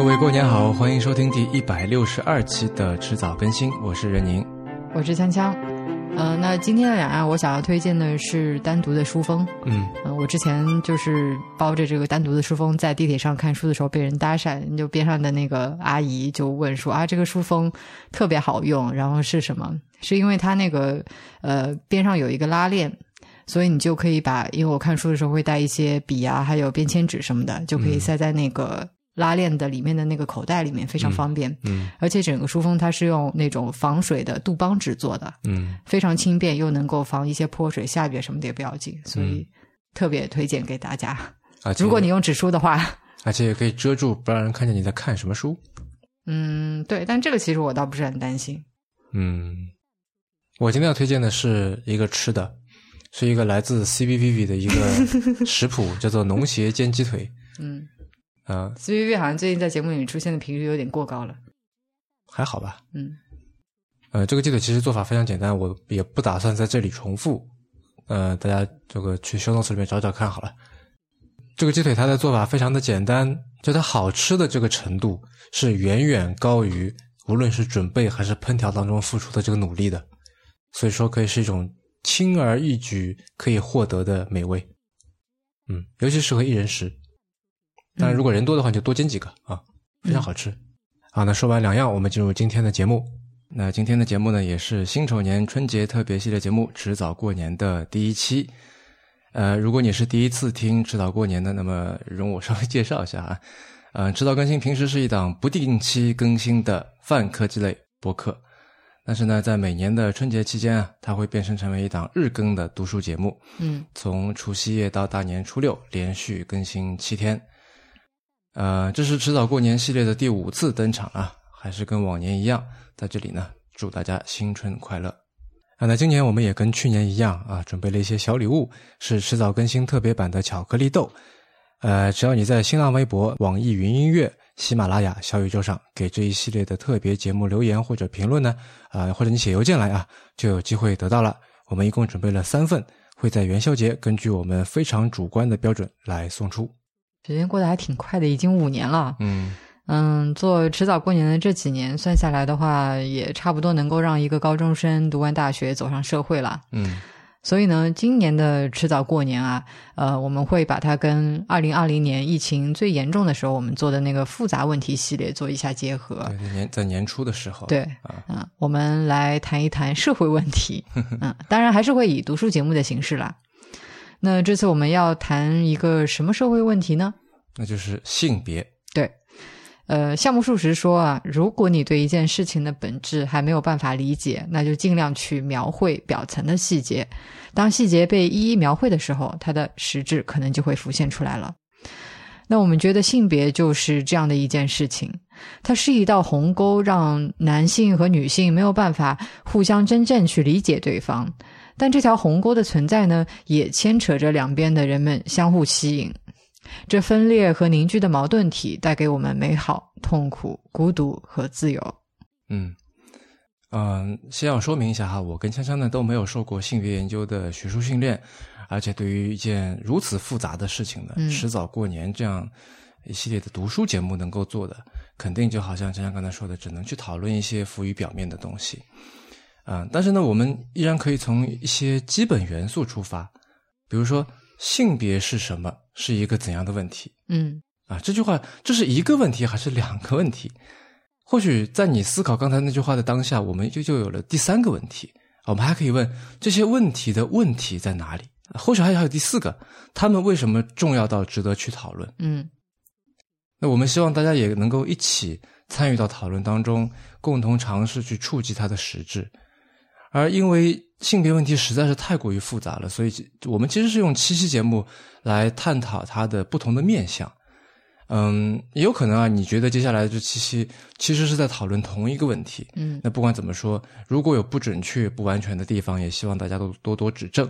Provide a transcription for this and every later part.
各位过年好，欢迎收听第一百六十二期的迟早更新，我是任宁。我是锵锵。呃，那今天的两岸，我想要推荐的是单独的书封。嗯嗯、我之前就是包着这个单独的书封，在地铁上看书的时候被人搭讪，就边上的那个阿姨就问说啊，这个书封特别好用，然后是什么？是因为它那个呃边上有一个拉链。所以你就可以把，因为我看书的时候会带一些笔啊，还有便签纸什么的，就可以塞在那个拉链的里面的那个口袋里面，非常方便。嗯而且整个书封它是用那种防水的杜邦纸做的，嗯非常轻便，又能够防一些泼水、下雨什么的也不要紧，所以特别推荐给大家。而且如果你用纸书的话，而且也可以遮住，不让人看见你在看什么书。嗯，对，但这个其实我倒不是很担心。嗯，我今天要推荐的是一个吃的，是一个来自 CBVV 的一个食谱，叫做农协煎鸡腿。嗯呃，，C V V 好像最近在节目里面出现的频率有点过高了。还好吧。嗯呃，这个鸡腿其实做法非常简单，我也不打算在这里重复。呃，大家这个去修 notes 里面找找看好了。这个鸡腿它的做法非常的简单，就它好吃的这个程度是远远高于无论是准备还是烹调当中付出的这个努力的，所以说可以是一种轻而易举可以获得的美味。嗯，尤其适合一人食。当然，如果人多的话，你就多煎几个啊，非常好吃。好，那说完两样，我们进入今天的节目。那今天的节目呢，也是辛丑年春节特别系列节目《迟早过年》的第一期。呃，如果你是第一次听《迟早过年》的，那么容我稍微介绍一下啊。呃，迟早更新平时是一档不定期更新的泛科技类播客，但是呢，在每年的春节期间啊，它会变身成为一档日更的读书节目。嗯从除夕夜到大年初六，连续更新七天。呃，这是迟早过年系列的第五次登场啊，还是跟往年一样，在这里呢，祝大家新春快乐。啊，那今年我们也跟去年一样啊，准备了一些小礼物，是迟早更新特别版的巧克力豆。呃，只要你在新浪微博、网易云音乐、喜马拉雅、小宇宙上给这一系列的特别节目留言或者评论呢，啊、或者你写邮件来啊，就有机会得到了。我们一共准备了三份，会在元宵节根据我们非常主观的标准来送出。时间过得还挺快的，已经五年了。嗯嗯，做迟早过年的这几年算下来的话，也差不多能够让一个高中生读完大学走上社会了。嗯所以呢，今年的迟早过年啊，呃，我们会把它跟二零二零年疫情最严重的时候我们做的那个复杂问题系列做一下结合。年在年初的时候，对，啊，嗯、我们来谈一谈社会问题。嗯，当然还是会以读书节目的形式啦。那这次我们要谈一个什么社会问题呢？那就是性别。对，呃，项目数十说啊，如果你对一件事情的本质还没有办法理解，那就尽量去描绘表层的细节。当细节被一一描绘的时候，它的实质可能就会浮现出来了。那我们觉得性别就是这样的一件事情，它是一道鸿沟，让男性和女性没有办法互相真正去理解对方。但这条鸿沟的存在呢，也牵扯着两边的人们相互吸引。这分裂和凝聚的矛盾体带给我们美好、痛苦、孤独和自由。嗯嗯，先要说明一下哈，我跟香香呢都没有受过性别研究的学术训练，而且对于一件如此复杂的事情呢，嗯迟早过年这样一系列的读书节目能够做的，肯定就好像香香刚才说的，只能去讨论一些浮于表面的东西。嗯，但是呢，我们依然可以从一些基本元素出发，比如说性别是什么，是一个怎样的问题。嗯啊，这句话这是一个问题还是两个问题？或许在你思考刚才那句话的当下，我们就就有了第三个问题。我们还可以问这些问题的问题在哪里？或许还有第四个，他们为什么重要到值得去讨论？嗯那我们希望大家也能够一起参与到讨论当中，共同尝试去触及它的实质。而因为性别问题实在是太过于复杂了，所以我们其实是用七期节目来探讨它的不同的面向。嗯，也有可能啊，你觉得接下来这七期其实是在讨论同一个问题。嗯那不管怎么说，如果有不准确、不完全的地方，也希望大家都多多指正。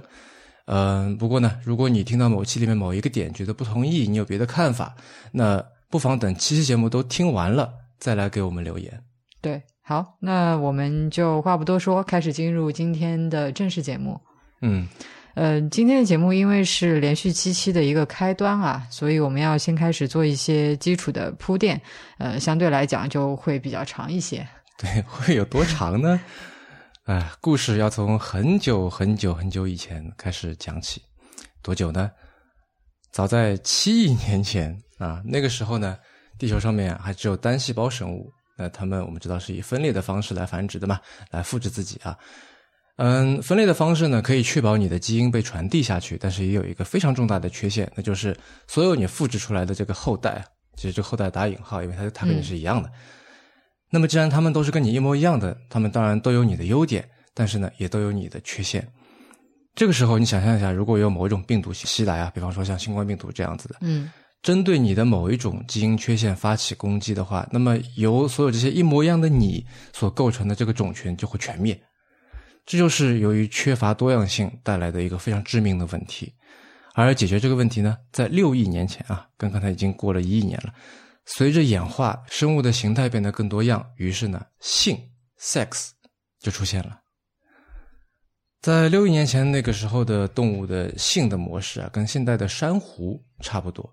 嗯，不过呢，如果你听到某期里面某一个点觉得不同意，你有别的看法，那不妨等七期节目都听完了再来给我们留言。对，好，那我们就话不多说，开始进入今天的正式节目。嗯呃，今天的节目因为是连续七期的一个开端啊，所以我们要先开始做一些基础的铺垫，呃，相对来讲就会比较长一些。对，会有多长呢？哎，故事要从很久很久很久以前开始讲起，多久呢？早在七亿年前啊，那个时候呢，地球上面还只有单细胞生物，那它们我们知道是以分裂的方式来繁殖的嘛，来复制自己啊。嗯，分裂的方式呢，可以确保你的基因被传递下去，但是也有一个非常重大的缺陷，那就是所有你复制出来的这个后代，其实这后代打引号，因为它它跟你是一样的。那么既然他们都是跟你一模一样的，他们当然都有你的优点，但是呢，也都有你的缺陷。这个时候，你想象一下，如果有某一种病毒袭来啊，比方说像新冠病毒这样子的，嗯，针对你的某一种基因缺陷发起攻击的话，那么由所有这些一模一样的你所构成的这个种群就会全灭。这就是由于缺乏多样性带来的一个非常致命的问题，而解决这个问题呢，在六亿年前啊，跟刚才已经过了一亿年了。随着演化，生物的形态变得更多样，于是呢，性 （sex） 就出现了。在六亿年前那个时候的动物的性的模式啊，跟现在的珊瑚差不多。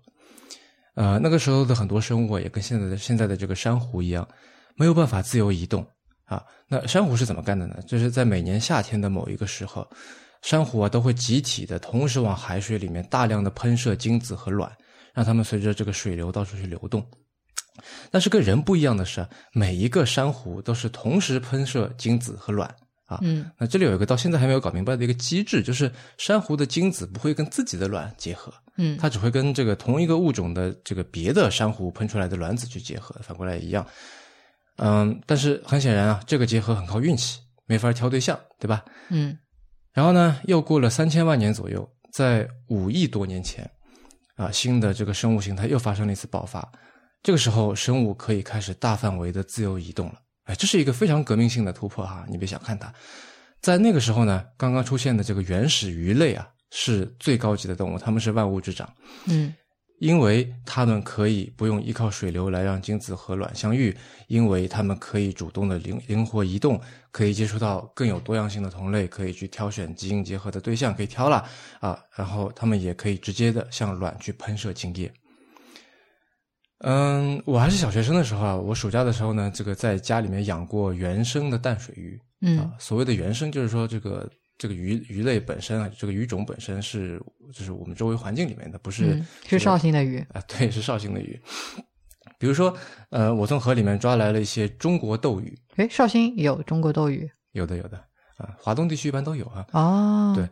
呃，那个时候的很多生物也跟现在的现在的这个珊瑚一样，没有办法自由移动。啊，那珊瑚是怎么干的呢？就是在每年夏天的某一个时候，珊瑚啊都会集体的同时往海水里面大量的喷射精子和卵，让它们随着这个水流到处去流动。但是跟人不一样的是，每一个珊瑚都是同时喷射精子和卵啊。嗯，那这里有一个到现在还没有搞明白的一个机制，就是珊瑚的精子不会跟自己的卵结合，嗯，它只会跟这个同一个物种的这个别的珊瑚喷出来的卵子去结合，反过来也一样。嗯，但是很显然啊，这个结合很靠运气，没法挑对象，对吧？嗯，然后呢，又过了三千万年左右，在五亿多年前，啊，新的这个生物形态又发生了一次爆发。这个时候，生物可以开始大范围的自由移动了。哎，这是一个非常革命性的突破哈！你别小看它，在那个时候呢，刚刚出现的这个原始鱼类啊，是最高级的动物，它们是万物之长。嗯。因为它们可以不用依靠水流来让精子和卵相遇，因为它们可以主动的灵灵活移动，可以接触到更有多样性的同类，可以去挑选基因结合的对象，可以挑了啊，然后它们也可以直接的向卵去喷射精液。嗯，我还是小学生的时候啊，我暑假的时候呢，这个在家里面养过原生的淡水鱼。嗯，所谓的原生就是说这个。这个鱼鱼类本身啊，这个鱼种本身是就是我们周围环境里面的，不是是绍兴的鱼啊，对，是绍兴的鱼。比如说，呃，我从河里面抓来了一些中国斗鱼。哎，绍兴有中国斗鱼？有的，有的啊，华东地区一般都有啊。哦，对。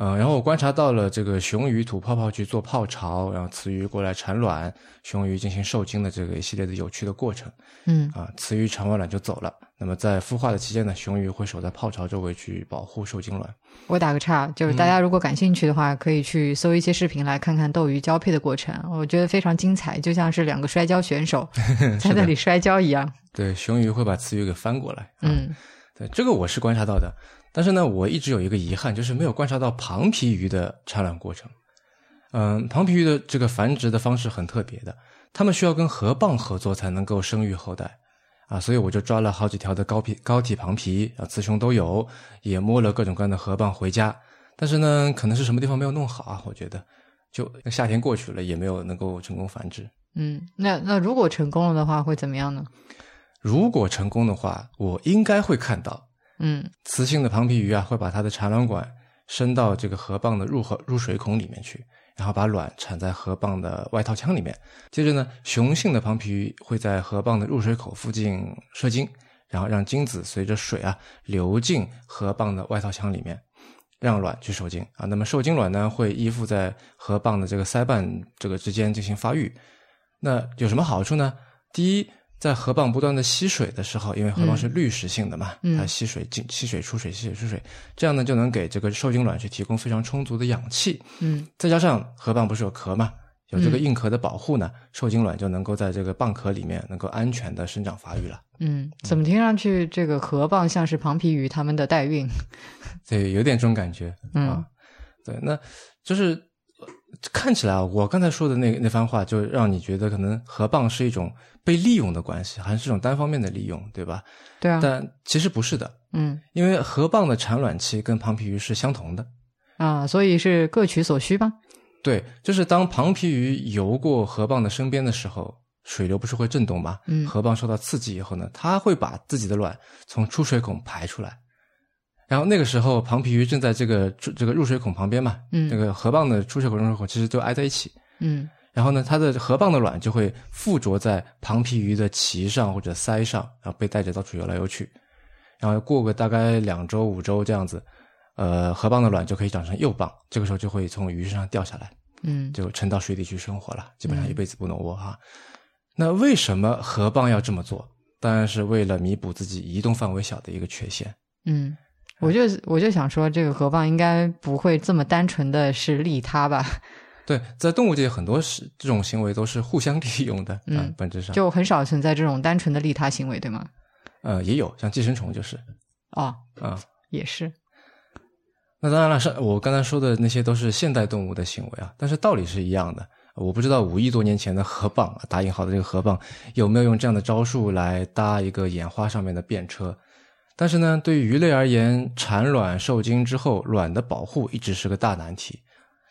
嗯，然后我观察到了这个雄鱼吐泡泡去做泡巢，然后雌鱼过来产卵，雄鱼进行受精的这个一系列的有趣的过程。嗯，啊，雌鱼产完卵就走了。那么在孵化的期间呢，雄鱼会守在泡巢周围去保护受精卵。我打个岔，就是大家如果感兴趣的话，可以去搜一些视频来看看斗鱼交配的过程，我觉得非常精彩，就像是两个摔跤选手 在那里摔跤一样。对，雄鱼会把雌鱼给翻过来。嗯，对，这个我是观察到的。但是呢，我一直有一个遗憾，就是没有观察到庞皮鱼的产卵过程。嗯，庞皮鱼的这个繁殖的方式很特别的，它们需要跟河蚌合作才能够生育后代啊，所以我就抓了好几条的高皮高体庞皮啊，雌雄都有，也摸了各种各样的河蚌回家。但是呢，可能是什么地方没有弄好啊，我觉得就夏天过去了，也没有能够成功繁殖。嗯，那那如果成功了的话，会怎么样呢？如果成功的话，我应该会看到。嗯，雌性的庞皮鱼啊，会把它的产卵管伸到这个河蚌的入河入水孔里面去，然后把卵产在河蚌的外套腔里面。接着呢，雄性的庞皮鱼会在河蚌的入水口附近射精，然后让精子随着水啊流进河蚌的外套腔里面，让卵去受精啊。那么受精卵呢，会依附在河蚌的这个鳃瓣这个之间进行发育。那有什么好处呢？第一。在河蚌不断的吸水的时候，因为河蚌是滤食性的嘛，它吸水进吸水出水吸水出水，这样呢就能给这个受精卵去提供非常充足的氧气。嗯，再加上河蚌不是有壳嘛，有这个硬壳的保护呢，受精卵就能够在这个蚌壳里面能够安全的生长发育了。嗯，怎么听上去这个河蚌像是庞皮鱼他们的代孕？对，有点这种感觉啊。对，那就是。看起来啊，我刚才说的那那番话，就让你觉得可能河蚌是一种被利用的关系，还是这种单方面的利用，对吧？对啊。但其实不是的，嗯，因为河蚌的产卵期跟庞皮鱼是相同的，啊，所以是各取所需吧？对，就是当庞皮鱼游过河蚌的身边的时候，水流不是会震动吗？嗯河蚌受到刺激以后呢，它会把自己的卵从出水孔排出来。然后那个时候，庞皮鱼正在这个出这个入水孔旁边嘛，嗯那个河蚌的出水孔、入水孔其实就挨在一起。嗯然后呢，它的河蚌的卵就会附着在庞皮鱼的鳍上或者鳃上，然后被带着到处游来游去。然后过个大概两周、五周这样子，呃，河蚌的卵就可以长成幼蚌，这个时候就会从鱼身上掉下来，嗯就沉到水底去生活了，基本上一辈子不能窝哈。那为什么河蚌要这么做？当然是为了弥补自己移动范围小的一个缺陷。嗯，我就我就想说，这个河蚌应该不会这么单纯的是利他吧？对，在动物界很多是这种行为都是互相利用的，嗯啊本质上就很少存在这种单纯的利他行为，对吗？呃也有，像寄生虫就是哦，啊。也是，那当然了，是我刚才说的那些都是现代动物的行为啊，但是道理是一样的。我不知道五亿多年前的河蚌啊，打引号的这个河蚌有没有用这样的招数来搭一个眼花上面的便车。但是呢，对于鱼类而言，产卵受精之后，卵的保护一直是个大难题。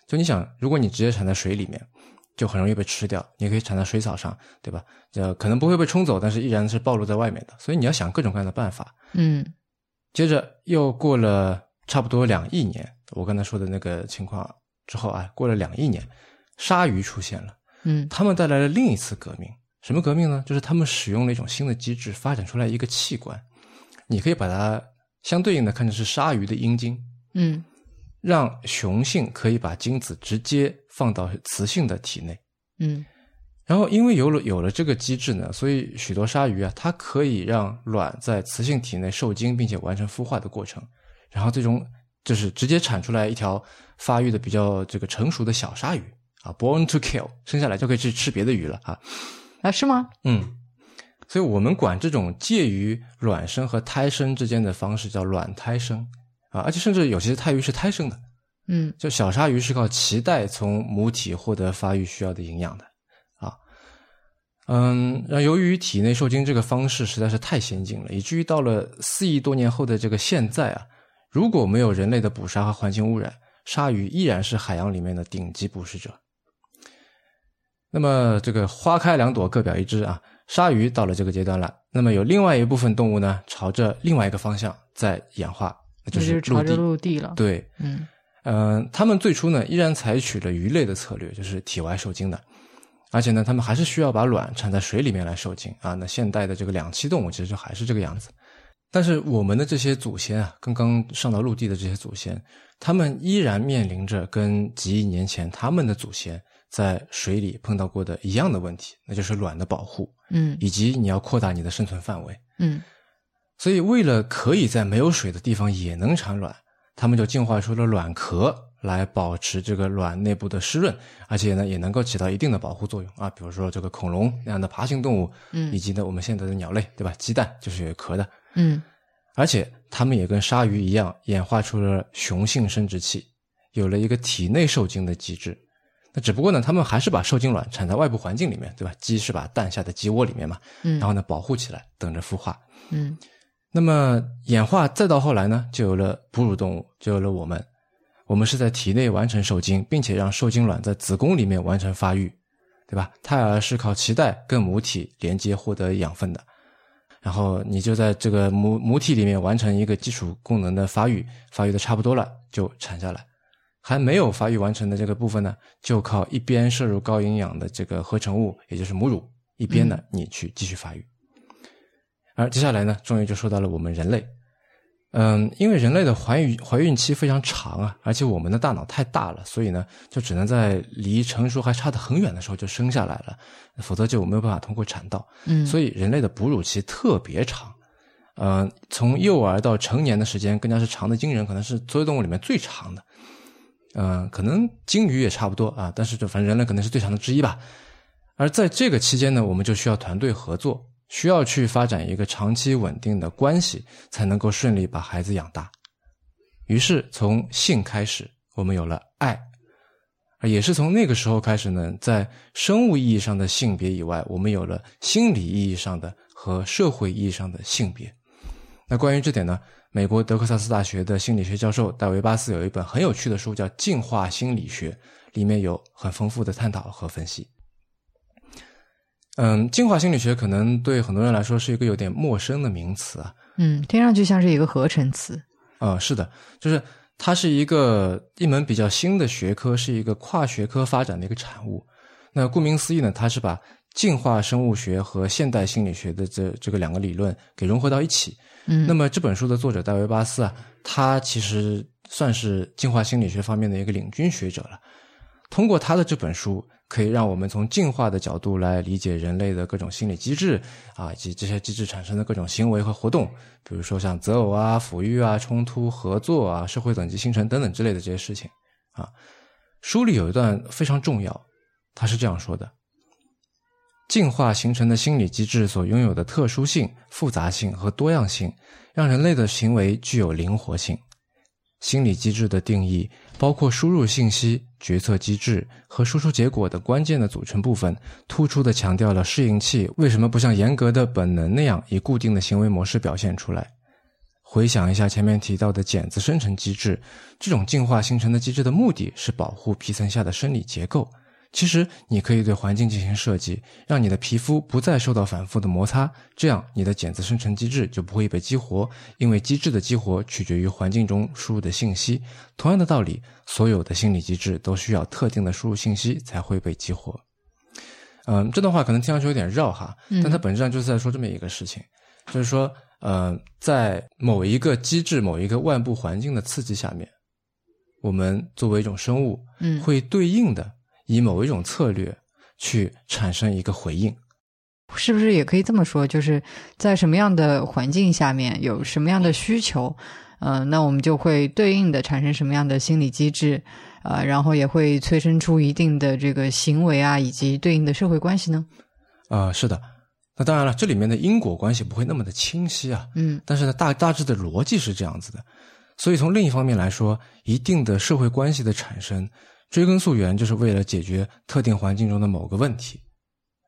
就你想，如果你直接产在水里面，就很容易被吃掉；你可以产在水草上，对吧？呃，可能不会被冲走，但是依然是暴露在外面的。所以你要想各种各样的办法。嗯接着又过了差不多两亿年，我刚才说的那个情况之后啊，过了两亿年，鲨鱼出现了，嗯他们带来了另一次革命。什么革命呢？就是他们使用了一种新的机制，发展出来一个器官，你可以把它相对应的看成是鲨鱼的阴茎，嗯让雄性可以把精子直接放到雌性的体内。嗯然后，因为有了有了这个机制呢，所以许多鲨鱼啊，它可以让卵在雌性体内受精，并且完成孵化的过程。然后，最终就是直接产出来一条发育的比较这个成熟的小鲨鱼啊，born to kill，生下来就可以去吃别的鱼了啊。啊，是吗？嗯，所以我们管这种介于卵生和胎生之间的方式叫卵胎生啊，而且甚至有些胎鱼是胎生的，嗯就小鲨鱼是靠脐带从母体获得发育需要的营养的啊。嗯，然后由于体内受精这个方式实在是太先进了，以至于到了四亿多年后的这个现在啊，如果没有人类的捕杀和环境污染，鲨鱼依然是海洋里面的顶级捕食者。那么这个花开两朵，各表一枝啊，鲨鱼到了这个阶段了。那么有另外一部分动物呢，朝着另外一个方向在演化，那就是陆地。就是朝着陆地了。，对，嗯呃，他们最初呢依然采取了鱼类的策略，就是体外受精的，而且呢，他们还是需要把卵产在水里面来受精啊。那现代的这个两栖动物其实就还是这个样子，但是我们的这些祖先啊，刚刚上到陆地的这些祖先，他们依然面临着跟几亿年前他们的祖先在水里碰到过的一样的问题，那就是卵的保护，嗯以及你要扩大你的生存范围。嗯所以，为了可以在没有水的地方也能产卵，它们就进化出了卵壳来保持这个卵内部的湿润，而且呢，也能够起到一定的保护作用啊。比如说这个恐龙那样的爬行动物，嗯以及呢我们现在的鸟类，对吧？鸡蛋就是有壳的，嗯而且它们也跟鲨鱼一样，演化出了雄性生殖器，有了一个体内受精的机制。那只不过呢，它们还是把受精卵产在外部环境里面，对吧？鸡是把蛋下在鸡窝里面嘛，嗯，然后呢保护起来，等着孵化。嗯那么演化再到后来呢，就有了哺乳动物，就有了我们。我们是在体内完成受精，并且让受精卵在子宫里面完成发育，对吧？胎儿是靠脐带跟母体连接获得养分的，然后你就在这个母母体里面完成一个基础功能的发育，发育的差不多了就产下来。还没有发育完成的这个部分呢，就靠一边摄入高营养的这个合成物，也就是母乳，一边呢你去继续发育。而接下来呢，终于就说到了我们人类。嗯，因为人类的怀孕怀孕期非常长啊，而且我们的大脑太大了，所以呢，就只能在离成熟还差得很远的时候就生下来了，否则就没有办法通过产道。嗯，所以人类的哺乳期特别长，嗯，从幼儿到成年的时间更加是长的惊人，可能是所有动物里面最长的。嗯，可能鲸鱼也差不多啊，但是就反正人类可能是最长的之一吧。而在这个期间呢，我们就需要团队合作，需要去发展一个长期稳定的关系，才能够顺利把孩子养大。于是从性开始，我们有了爱，而也是从那个时候开始呢，在生物意义上的性别以外，我们有了心理意义上的和社会意义上的性别。那关于这点呢，美国德克萨斯大学的心理学教授戴维·巴斯有一本很有趣的书，叫《进化心理学》，里面有很丰富的探讨和分析。嗯，进化心理学可能对很多人来说是一个有点陌生的名词啊。嗯，听上去像是一个合成词。啊，是的，就是它是一个一门比较新的学科，是一个跨学科发展的一个产物。那顾名思义呢，它是把进化生物学和现代心理学的这这个两个理论给融合到一起。嗯，那么这本书的作者戴维·巴斯啊，他其实算是进化心理学方面的一个领军学者了。通过他的这本书。可以让我们从进化的角度来理解人类的各种心理机制啊，以及这些机制产生的各种行为和活动，比如说像择偶啊、抚育啊、冲突、合作啊、社会等级形成等等之类的这些事情啊。书里有一段非常重要，他是这样说的：进化形成的心理机制所拥有的特殊性、复杂性和多样性，让人类的行为具有灵活性。心理机制的定义包括输入信息、决策机制和输出结果的关键的组成部分，突出的强调了适应器为什么不像严格的本能那样以固定的行为模式表现出来。回想一下前面提到的茧子生成机制，这种进化形成的机制的目的是保护皮层下的生理结构。其实，你可以对环境进行设计，让你的皮肤不再受到反复的摩擦，这样你的茧子生成机制就不会被激活。因为机制的激活取决于环境中输入的信息。同样的道理，所有的心理机制都需要特定的输入信息才会被激活。嗯，这段话可能听上去有点绕哈，但它本质上就是在说这么一个事情，就是说，呃，在某一个机制、某一个外部环境的刺激下面，我们作为一种生物，嗯，会对应的。以某一种策略去产生一个回应，是不是也可以这么说？就是在什么样的环境下面有什么样的需求，嗯，那我们就会对应的产生什么样的心理机制，呃，然后也会催生出一定的这个行为啊，以及对应的社会关系呢？啊，是的。那当然了，这里面的因果关系不会那么的清晰啊，嗯，但是呢，大大致的逻辑是这样子的。所以从另一方面来说，一定的社会关系的产生。追根溯源，就是为了解决特定环境中的某个问题。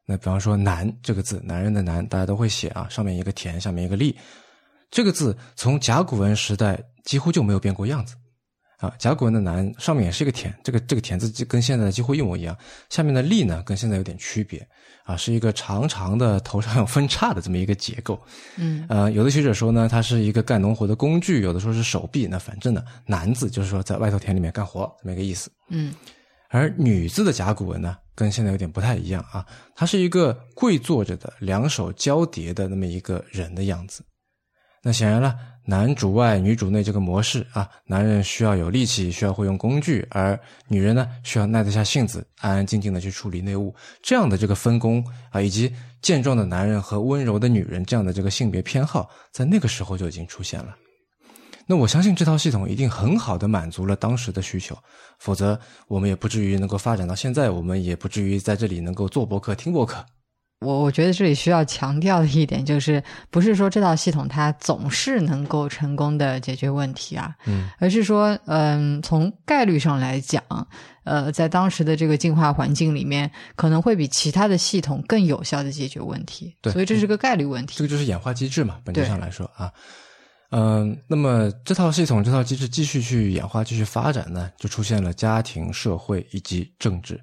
那比方说“难”这个字，男人的“男”，大家都会写啊，上面一个田，下面一个力。这个字从甲骨文时代几乎就没有变过样子。啊，甲骨文的“男”上面也是一个田，这个这个田字跟现在几乎一模一样。下面的“力”呢，跟现在有点区别。啊，是一个长长的头上有分叉的这么一个结构。嗯，呃，有的学者说呢，它是一个干农活的工具；有的说是手臂。那反正呢，“男”字就是说在外头田里面干活这么一个意思。嗯，而“女”字的甲骨文呢，跟现在有点不太一样啊，它是一个跪坐着的，两手交叠的那么一个人的样子。那显然了。男主外女主内这个模式啊，男人需要有力气，需要会用工具，而女人呢需要耐得下性子，安安静静的去处理内务。这样的这个分工啊，以及健壮的男人和温柔的女人这样的这个性别偏好，在那个时候就已经出现了。那我相信这套系统一定很好的满足了当时的需求，否则我们也不至于能够发展到现在，我们也不至于在这里能够做博客、听博客。我我觉得这里需要强调的一点就是，不是说这套系统它总是能够成功的解决问题啊，嗯，而是说，嗯，从概率上来讲，呃，在当时的这个进化环境里面，可能会比其他的系统更有效的解决问题。对，所以这是个概率问题。这个就是演化机制嘛，本质上来说啊，嗯，那么这套系统、这套机制继续去演化、继续发展呢，就出现了家庭、社会以及政治。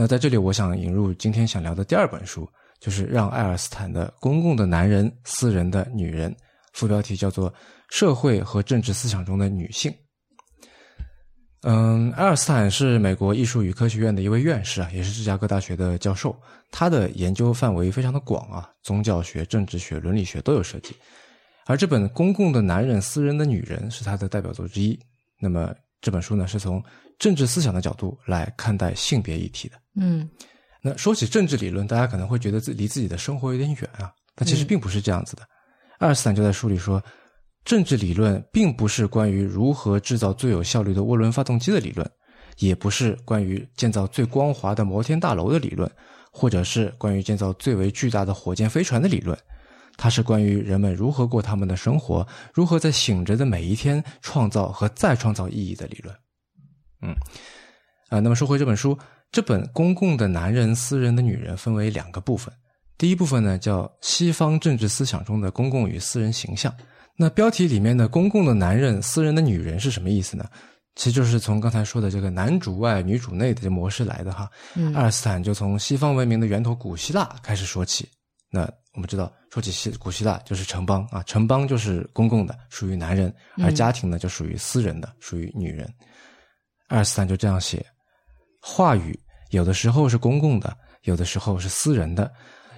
那在这里，我想引入今天想聊的第二本书，就是让爱尔斯坦的《公共的男人，私人的女人》，副标题叫做《社会和政治思想中的女性》。嗯，爱尔斯坦是美国艺术与科学院的一位院士啊，也是芝加哥大学的教授。他的研究范围非常的广啊，宗教学、政治学、伦理学都有涉及。而这本《公共的男人，私人的女人》是他的代表作之一。那么这本书呢，是从政治思想的角度来看待性别议题的。嗯，那说起政治理论，大家可能会觉得自离自己的生活有点远啊，但其实并不是这样子的。爱尔斯坦就在书里说，政治理论并不是关于如何制造最有效率的涡轮发动机的理论，也不是关于建造最光滑的摩天大楼的理论，或者是关于建造最为巨大的火箭飞船的理论。它是关于人们如何过他们的生活，如何在醒着的每一天创造和再创造意义的理论。嗯，啊，那么说回这本书。这本公共的男人、私人的女人分为两个部分。第一部分呢叫西方政治思想中的公共与私人形象，那标题里面的“公共的男人，私人的女人”是什么意思呢？其实就是从刚才说的这个男主外女主内的这模式来的哈。嗯爱尔斯坦就从西方文明的源头古希腊开始说起。那我们知道，说起西古希腊就是城邦啊，城邦就是公共的，属于男人；而家庭呢，就属于私人的，属于女人。爱尔斯坦就这样写：话语有的时候是公共的，有的时候是私人的。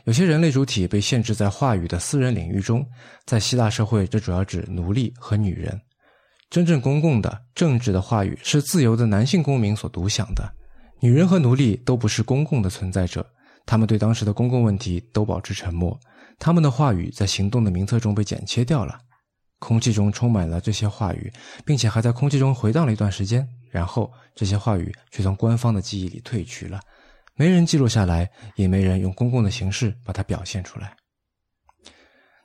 有些人类主体被限制在话语的私人领域中，在希腊社会，这主要指奴隶和女人。真正公共的政治的话语是自由的男性公民所独享的，女人和奴隶都不是公共的存在者，他们对当时的公共问题都保持沉默，他们的话语在行动的名册中被剪切掉了，空气中充满了这些话语，并且还在空气中回荡了一段时间，然后这些话语却从官方的记忆里褪去了，没人记录下来，也没人用公共的形式把它表现出来。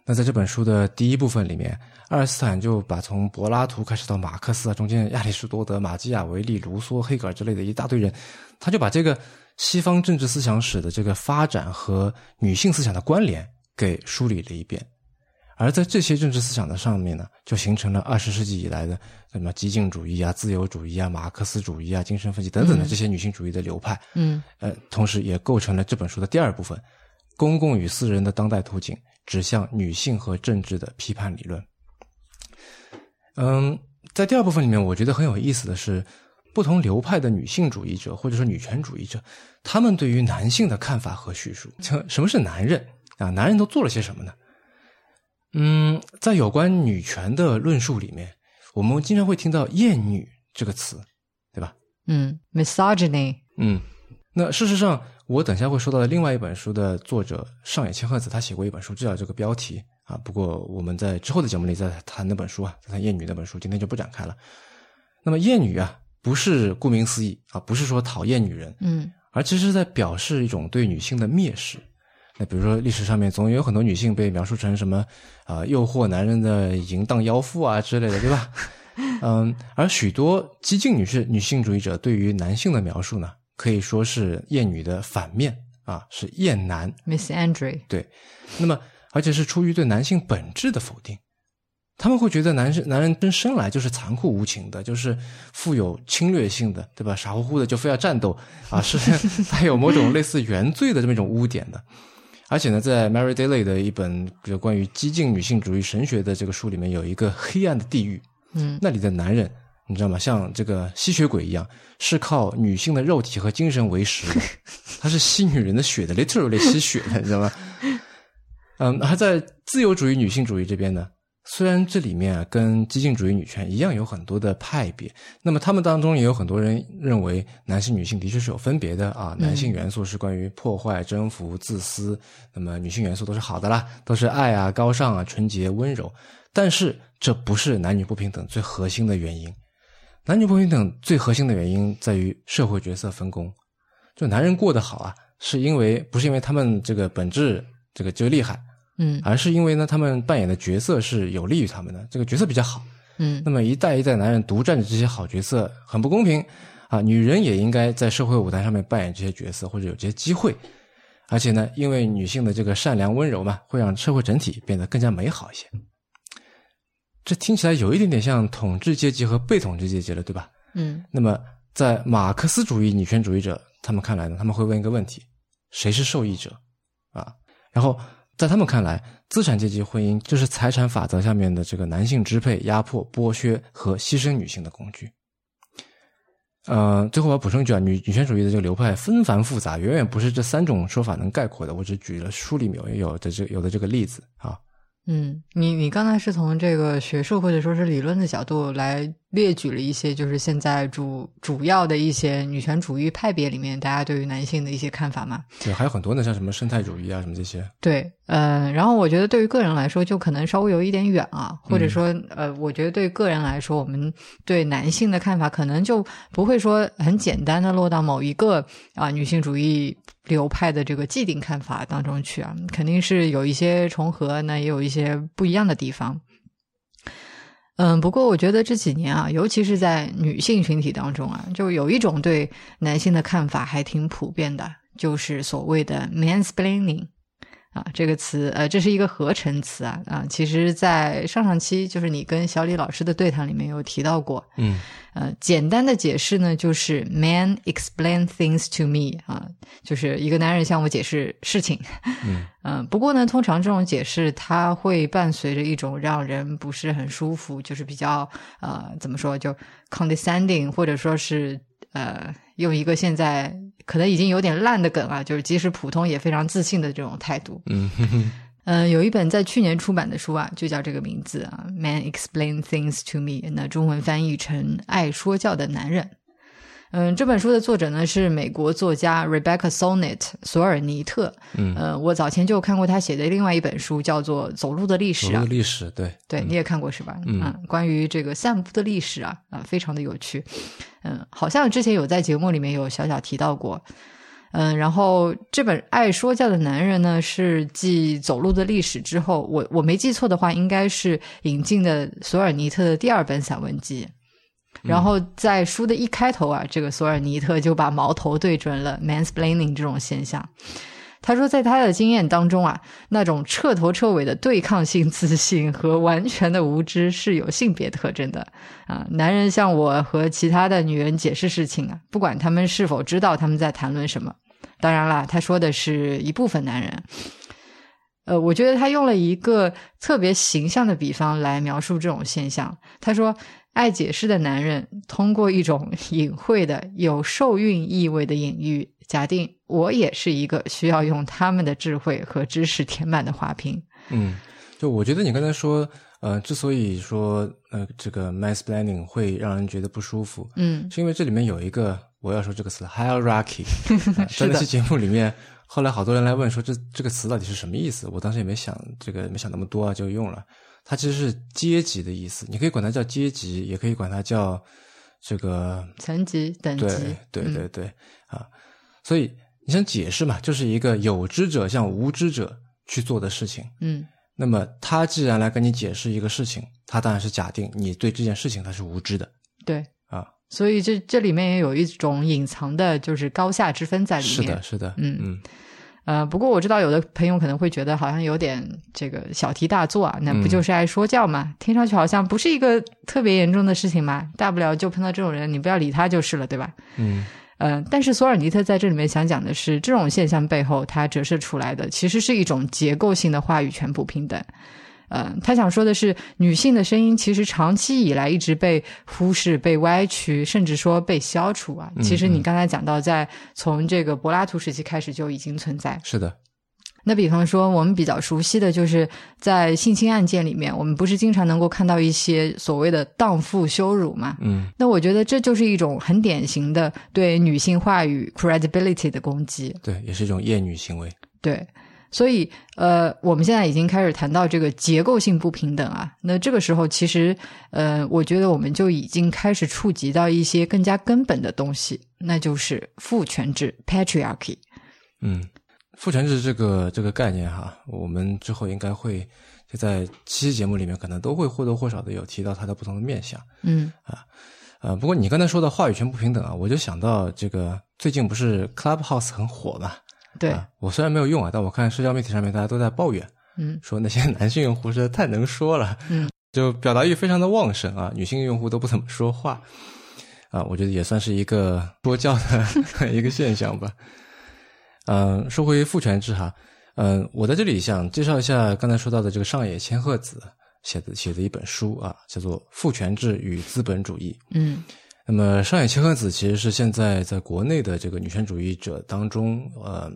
那在这本书的第一部分里面，爱尔斯坦就把从柏拉图开始到马克思啊，中间亚里士多德、马基雅维利、卢梭、黑格尔之类的一大堆人，他就把这个西方政治思想史的这个发展和女性思想的关联给梳理了一遍。而在这些政治思想的上面呢，就形成了二十世纪以来的什么激进主义啊、自由主义啊、马克思主义啊、精神分析等等的这些女性主义的流派。嗯呃，同时也构成了这本书的第二部分——公共与私人的当代图景，指向女性和政治的批判理论。嗯，在第二部分里面，我觉得很有意思的是，不同流派的女性主义者或者说女权主义者，他们对于男性的看法和叙述。像什么是男人啊？男人都做了些什么呢？嗯，在有关女权的论述里面，我们经常会听到“厌女”这个词，对吧？嗯，misogyny，嗯，那事实上，我等下会说到的另外一本书的作者上野千鹤子，他写过一本书，就叫这个标题啊。不过我们在之后的节目里再谈那本书啊，再谈厌女那本书，今天就不展开了。那么厌女啊，不是顾名思义啊，不是说讨厌女人，嗯而其实是在表示一种对女性的蔑视。那比如说历史上面总有很多女性被描述成什么啊、诱惑男人的淫荡妖妇啊之类的，对吧？嗯，而许多激进女士女性主义者对于男性的描述呢，可以说是厌女的反面啊，是厌男。，Miss Andre，对，那么而且是出于对男性本质的否定，他们会觉得男生男人真生来就是残酷无情的，就是富有侵略性的，对吧？傻乎乎的就非要战斗啊，是 带有某种类似原罪的这么一种污点的。而且呢，在 Mary Daly 的一本有关于激进女性主义神学的这个书里面，有一个黑暗的地狱，嗯那里的男人，你知道吗？像这个吸血鬼一样，是靠女性的肉体和精神为食的，他是吸女人的血的，literally 吸血的，你知道吗？嗯，而在自由主义女性主义这边呢，虽然这里面啊跟激进主义女权一样有很多的派别，那么他们当中也有很多人认为男性女性的确是有分别的啊，男性元素是关于破坏、征服、自私，那么女性元素都是好的啦，都是爱啊、高尚啊、纯洁、温柔。但是这不是男女不平等最核心的原因，男女不平等最核心的原因在于社会角色分工。就男人过得好啊，是因为不是因为他们这个本质这个就厉害，嗯而是因为呢他们扮演的角色是有利于他们的，这个角色比较好。嗯那么一代一代男人独占着这些好角色，很不公平啊！女人也应该在社会舞台上面扮演这些角色，或者有这些机会。而且呢，因为女性的这个善良温柔嘛，会让社会整体变得更加美好一些。这听起来有一点点像统治阶级和被统治阶级了，对吧？嗯那么，在马克思主义女权主义者他们看来呢，他们会问一个问题：谁是受益者？啊，然后在他们看来，资产阶级婚姻就是财产法则下面的这个男性支配、压迫、剥削和牺牲女性的工具。呃，最后我要补充一句啊，女女权主义的这个流派纷繁复杂，远远不是这三种说法能概括的。我只举了书里面有有的这有的这个例子啊。嗯，你你刚才是从这个学术或者说是理论的角度来列举了一些，就是现在主主要的一些女权主义派别里面，大家对于男性的一些看法嘛？对，还有很多呢，像什么生态主义啊，什么这些。对，呃，然后我觉得对于个人来说，就可能稍微有一点远啊，或者说，呃，我觉得对个人来说，我们对男性的看法可能就不会说很简单的落到某一个啊、女性主义流派的这个既定看法当中去啊，肯定是有一些重合，那也有一些不一样的地方。嗯，不过我觉得这几年啊，尤其是在女性群体当中啊，就有一种对男性的看法还挺普遍的，就是所谓的 mansplaining。啊，这个词，呃，这是一个合成词啊啊，其实，在上上期就是你跟小李老师的对谈里面有提到过，嗯，呃，简单的解释呢，就是 man explain things to me 啊，就是一个男人向我解释事情，嗯。嗯、不过呢，通常这种解释它会伴随着一种让人不是很舒服，就是比较呃，怎么说，就 condescending，或者说是呃，用一个现在可能已经有点烂的梗啊，就是即使普通也非常自信的这种态度。嗯哼哼嗯，有一本在去年出版的书啊，就叫这个名字啊，《Man Explain Things to Me》，那中文翻译成“爱说教的男人”。嗯，这本书的作者呢是美国作家 Rebecca Solnit 索尔尼特。嗯，呃，我早前就看过他写的另外一本书，叫做《走路的历史走》啊路的。历史，对对，你也看过是吧？嗯关于这个散步的历史啊，啊、非常的有趣。嗯，好像之前有在节目里面有小小提到过。嗯，然后这本《爱说教的男人》呢，是继《走路的历史》之后，我我没记错的话，应该是引进的索尔尼特的第二本散文集。然后在书的一开头啊，这个索尔尼特就把矛头对准了 mansplaining 这种现象。他说，在他的经验当中啊，那种彻头彻尾的对抗性自信和完全的无知是有性别特征的啊。男人向我和其他的女人解释事情啊，不管他们是否知道他们在谈论什么。当然啦，他说的是一部分男人。呃，我觉得他用了一个特别形象的比方来描述这种现象。他说，爱解释的男人通过一种隐晦的、有受孕意味的隐喻，假定我也是一个需要用他们的智慧和知识填满的花瓶。嗯，就我觉得你刚才说，呃，之所以说呃这个 mansplaining 会让人觉得不舒服，嗯是因为这里面有一个我要说这个词 hierarchy，在那期节目里面，后来好多人来问说这这个词到底是什么意思，我当时也没想这个没想那么多啊，就用了。它其实是阶级的意思，你可以管它叫阶级，也可以管它叫这个层级、等级对，对嗯对对、啊，所以你想解释嘛，就是一个有知者向无知者去做的事情。嗯那么他既然来跟你解释一个事情，他当然是假定你对这件事情他是无知的对啊。所以这这里面也有一种隐藏的，就是高下之分在里面。是的，是的，嗯嗯呃，不过我知道有的朋友可能会觉得好像有点这个小题大做啊，那不嗯就是爱说教嘛？听上去好像不是一个特别严重的事情嘛，大不了就碰到这种人，你不要理他就是了，对吧？嗯呃，但是索尔尼特在这里面想讲的是，这种现象背后，它折射出来的其实是一种结构性的话语权不平等。呃，他想说的是，女性的声音其实长期以来一直被忽视、被歪曲，甚至说被消除啊。嗯其实你刚才讲到，在从这个柏拉图时期开始就已经存在。是的，那比方说，我们比较熟悉的就是在性侵案件里面，我们不是经常能够看到一些所谓的荡妇羞辱嘛？嗯那我觉得这就是一种很典型的对女性话语 credibility 的攻击。对，也是一种厌女行为。对，所以呃，我们现在已经开始谈到这个结构性不平等啊。那这个时候，其实呃，我觉得我们就已经开始触及到一些更加根本的东西，那就是父权制 patriarchy。嗯，父权制这个这个概念哈，我们之后应该会就在七期节目里面可能都会或多或少的有提到它的不同的面向。嗯啊呃，不过你刚才说的话语权不平等啊，我就想到这个最近不是 Clubhouse 很火嘛？对，啊，我虽然没有用啊，但我看社交媒体上面大家都在抱怨，嗯说那些 男性用户实在太能说了，嗯，就表达欲非常的旺盛啊，女性用户都不怎么说话，啊，我觉得也算是一个 说教的一个现象吧。嗯、说回父权制哈，嗯、我在这里想介绍一下刚才说到的这个上野千鹤子写的写的一本书啊，叫做《父权制与资本主义》。嗯那么上野千鹤子其实是现在在国内的这个女权主义者当中，呃，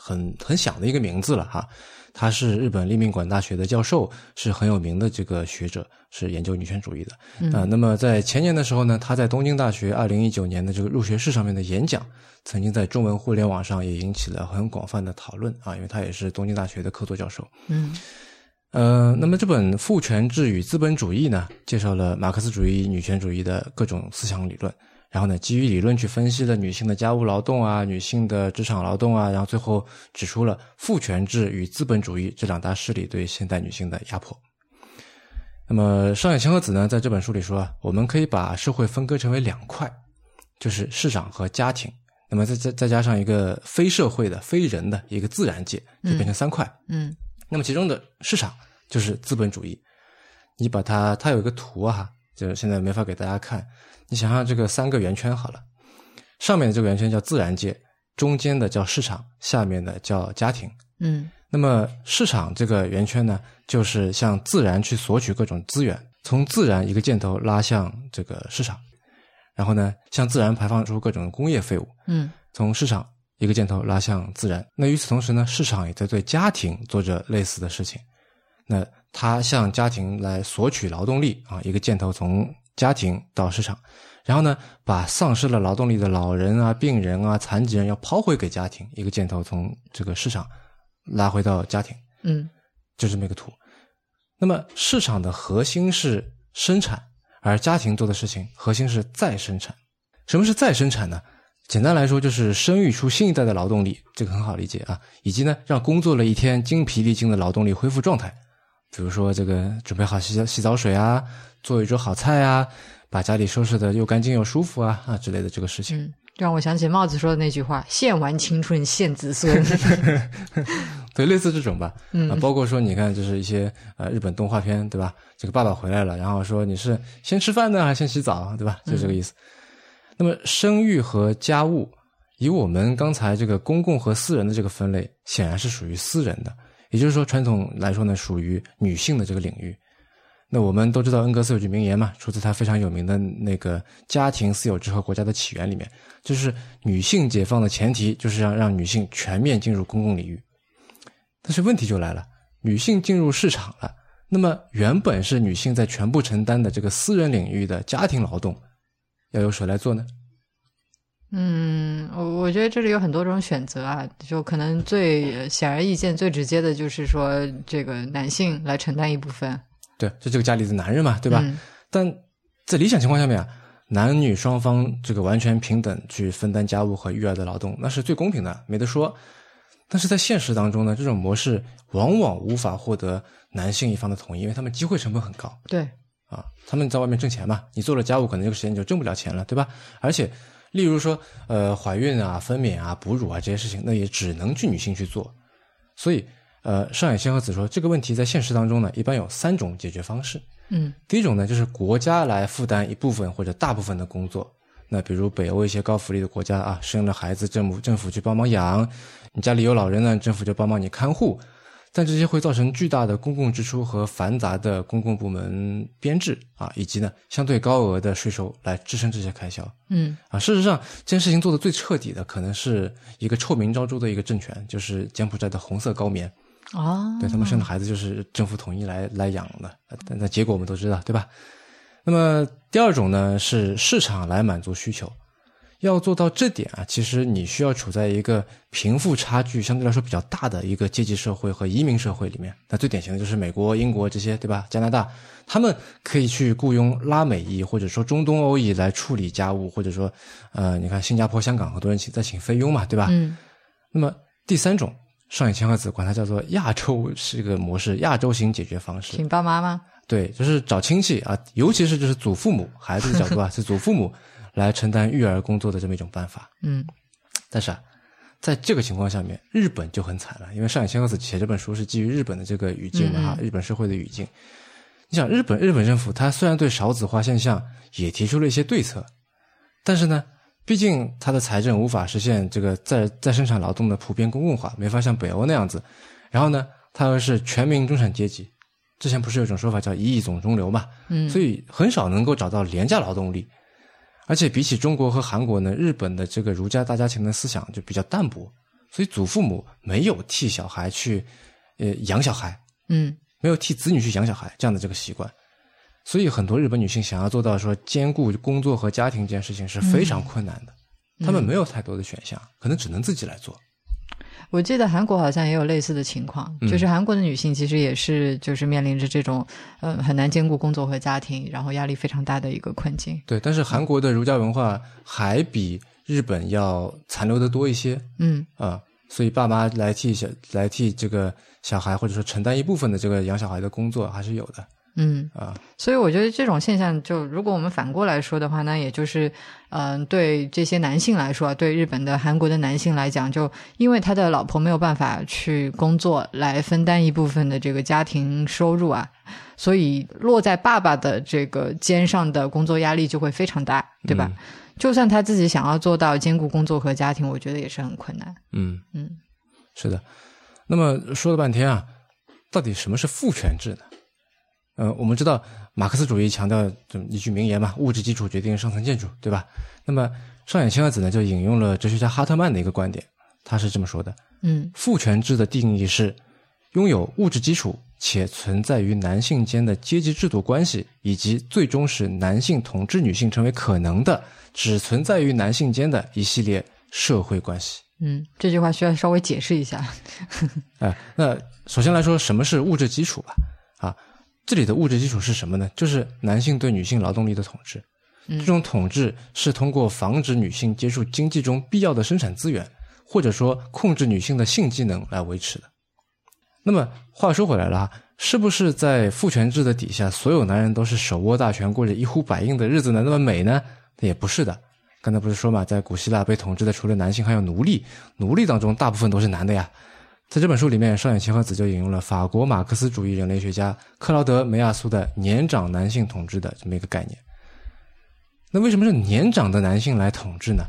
很很响的一个名字了哈。她是日本立命馆大学的教授，是很有名的这个学者，是研究女权主义的。嗯啊、那么在前年的时候呢，她在东京大学二零一九年的这个入学式上面的演讲，曾经在中文互联网上也引起了很广泛的讨论啊，因为她也是东京大学的客座教授。嗯呃，那么这本《父权制与资本主义》呢，介绍了马克思主义、女权主义的各种思想理论，然后呢，基于理论去分析了女性的家务劳动啊、女性的职场劳动啊，然后最后指出了父权制与资本主义这两大势力对现代女性的压迫。那么上野千鹤子呢，在这本书里说，我们可以把社会分割成为两块，就是市场和家庭。那么再再再加上一个非社会的、非人的一个自然界，就变成三块。嗯那么其中的市场就是资本主义。你把它，它有一个图啊，就是现在没法给大家看。你想象这个三个圆圈好了，上面的这个圆圈叫自然界，中间的叫市场，下面的叫家庭。嗯那么市场这个圆圈呢，就是向自然去索取各种资源，从自然一个箭头拉向这个市场，然后呢，向自然排放出各种工业废物，嗯从市场一个箭头拉向自然。那与此同时呢，市场也在对家庭做着类似的事情。那他向家庭来索取劳动力啊，一个箭头从家庭到市场，然后呢，把丧失了劳动力的老人啊、病人啊、残疾人要抛回给家庭，一个箭头从这个市场拉回到家庭，嗯就这么一个图。那么市场的核心是生产，而家庭做的事情核心是再生产。什么是再生产呢？简单来说，就是生育出新一代的劳动力，这个很好理解啊。以及呢，让工作了一天精疲力尽的劳动力恢复状态，比如说这个准备好洗澡洗澡水啊，做一桌好菜啊，把家里收拾的又干净又舒服啊啊之类的这个事情。嗯，让我想起帽子说的那句话：“献完青春献子孙。对，类似这种吧，嗯啊，包括说你看，就是一些呃日本动画片，对吧？这个爸爸回来了，然后说你是先吃饭呢，还是先洗澡，对吧？就这个意思。那么生育和家务，以我们刚才这个公共和私人的这个分类，显然是属于私人的，也就是说，传统来说呢，属于女性的这个领域。那我们都知道恩格斯有句名言嘛，出自他非常有名的那个《家庭、私有制和国家的起源》里面，就是女性解放的前提就是要让女性全面进入公共领域。但是问题就来了，女性进入市场了，那么原本是女性在全部承担的这个私人领域的家庭劳动，要由谁来做呢？”嗯，我我觉得这里有很多种选择啊，就可能最呃显而易见、最直接的就是说，这个男性来承担一部分，对，就这个家里的男人嘛，对吧？嗯但在理想情况下面啊，男女双方这个完全平等去分担家务和育儿的劳动，那是最公平的，没得说。但是在现实当中呢，这种模式往往无法获得男性一方的同意，因为他们机会成本很高对，啊。他们在外面挣钱嘛，你做了家务，可能这个时间你就挣不了钱了，对吧？而且，例如说，呃，怀孕啊、分娩啊、哺乳啊这些事情，那也只能去女性去做。所以，呃，上野千鹤子说，这个问题在现实当中呢，一般有三种解决方式。嗯第一种呢，就是国家来负担一部分或者大部分的工作。那比如北欧一些高福利的国家啊，生了孩子，政府政府去帮忙养；你家里有老人呢，政府就帮忙你看护。但这些会造成巨大的公共支出和繁杂的公共部门编制啊，以及呢相对高额的税收来支撑这些开销嗯啊。事实上，这件事情做的最彻底的，可能是一个臭名昭著的一个政权，就是柬埔寨的红色高棉。啊，对他们生的孩子就是政府统一来来养的，呃但那结果我们都知道，对吧？那么第二种呢是市场来满足需求，要做到这点啊，其实你需要处在一个贫富差距相对来说比较大的一个阶级社会和移民社会里面。那最典型的就是美国、英国这些，对吧？加拿大，他们可以去雇佣拉美裔或者说中东欧裔来处理家务，或者说，呃，你看新加坡、香港很多人请在请菲佣嘛，对吧？嗯那么第三种，上野千鹤子管它叫做亚洲是个模式，亚洲型解决方式。请爸妈吗？对，就是找亲戚啊，尤其是就是祖父母，孩子的角度啊，是祖父母来承担育儿工作的这么一种办法。嗯但是啊，在这个情况下面，日本就很惨了，因为上野千鹤子写这本书是基于日本的这个语境的哈，日本社会的语境。你想，日本日本政府它虽然对少子化现象也提出了一些对策，但是呢，毕竟它的财政无法实现这个再再生产劳动的普遍公共化，没法像北欧那样子。然后呢，它又是全民中产阶级，之前不是有一种说法叫“一亿总中流”嘛，嗯所以很少能够找到廉价劳动力。而且比起中国和韩国呢，日本的这个儒家大家庭的思想就比较淡薄，所以祖父母没有替小孩去呃养小孩，嗯。没有替子女去养小孩这样的这个习惯，所以很多日本女性想要做到说兼顾工作和家庭这件事情是非常困难的，她、们没有太多的选项，可能只能自己来做。我记得韩国好像也有类似的情况，嗯就是韩国的女性其实也是就是面临着这种嗯、呃很难兼顾工作和家庭，然后压力非常大的一个困境。对，但是韩国的儒家文化还比日本要残留的多一些嗯啊、所以爸妈来替小来替这个小孩或者说承担一部分的这个养小孩的工作还是有的。嗯啊。所以我觉得这种现象，就如果我们反过来说的话，那也就是，嗯、对这些男性来说啊，对日本的、韩国的男性来讲，就因为他的老婆没有办法去工作来分担一部分的这个家庭收入啊，所以落在爸爸的这个肩上的工作压力就会非常大，对吧？就算他自己想要做到兼顾工作和家庭，我觉得也是很困难。嗯嗯，是的。那么说了半天啊，到底什么是父权制呢？呃，我们知道马克思主义强调这么一句名言嘛，物质基础决定上层建筑，对吧？那么上野千鹤子呢就引用了哲学家哈特曼的一个观点，他是这么说的：嗯父权制的定义是拥有物质基础且存在于男性间的阶级制度关系，以及最终使男性统治女性成为可能的，只存在于男性间的一系列社会关系。嗯，这句话需要稍微解释一下。哎，那首先来说，什么是物质基础吧？啊，这里的物质基础是什么呢？就是男性对女性劳动力的统治。这种统治是通过防止女性接触经济中必要的生产资源，或者说控制女性的性技能来维持的。那么话说回来了哈，是不是在父权制的底下，所有男人都是手握大权，过着一呼百应的日子呢？那么美呢？也不是的。刚才不是说嘛，在古希腊被统治的除了男性，还有奴隶，奴隶当中大部分都是男的呀。在这本书里面，上野千鹤子就引用了法国马克思主义人类学家克劳德·梅亚苏的年长男性统治的这么一个概念。那为什么是年长的男性来统治呢？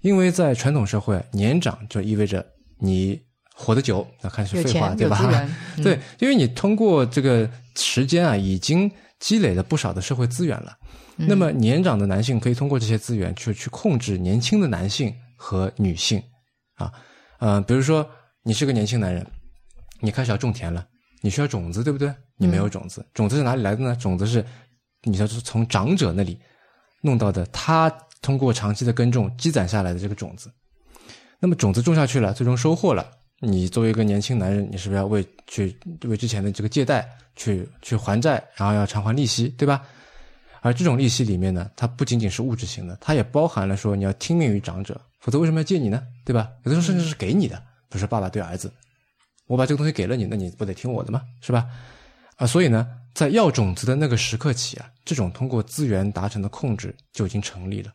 因为在传统社会，年长就意味着你活得久，那看是废话，对吧？对，因为你通过这个时间啊，已经积累了不少的社会资源了。那么年长的男性可以通过这些资源去去控制年轻的男性和女性啊，呃，比如说你是个年轻男人，你开始要种田了，你需要种子，对不对？你没有种子，种子是哪里来的呢？种子是你要是从长者那里弄到的，他通过长期的耕种积攒下来的这个种子。那么种子种下去了，最终收获了。你作为一个年轻男人，你是不是要为去为之前的这个借贷去去还债，然后要偿还利息，对吧？而这种利息里面呢，它不仅仅是物质型的，它也包含了说你要听命于长者，否则为什么要借你呢？对吧？有的时候甚至是给你的，比如说爸爸对儿子，我把这个东西给了你，那你不得听我的吗？是吧？啊，所以呢，在要种子的那个时刻起啊，这种通过资源达成的控制就已经成立了。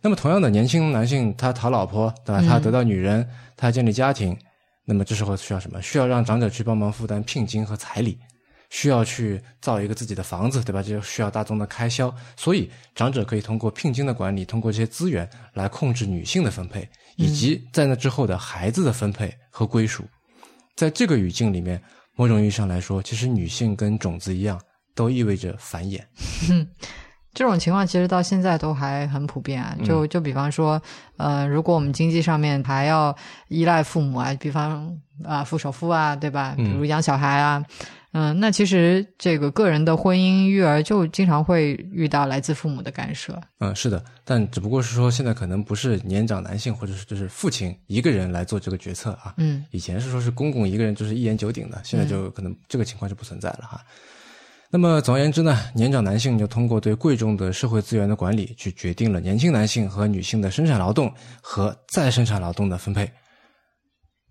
那么同样的，年轻男性他讨老婆，对吧？他得到女人，他建立家庭，那么这时候需要什么？需要让长者去帮忙负担聘金和彩礼，需要去造一个自己的房子，对吧？这就需要大宗的开销，所以长者可以通过聘金的管理，通过这些资源来控制女性的分配，以及在那之后的孩子的分配和归属。在这个语境里面，某种意义上来说，其实女性跟种子一样，都意味着繁衍。这种情况其实到现在都还很普遍啊。就就比方说，呃，如果我们经济上面还要依赖父母啊，比方啊付首付啊，对吧？比如养小孩啊，嗯、那其实这个个人的婚姻育儿就经常会遇到来自父母的干涉。嗯，是的，但只不过是说现在可能不是年长男性或者是就是父亲一个人来做这个决策啊。嗯，以前是说是公公一个人就是一言九鼎的，现在就可能这个情况就不存在了哈。那么总而言之呢，年长男性就通过对贵重的社会资源的管理，去决定了年轻男性和女性的生产劳动和再生产劳动的分配。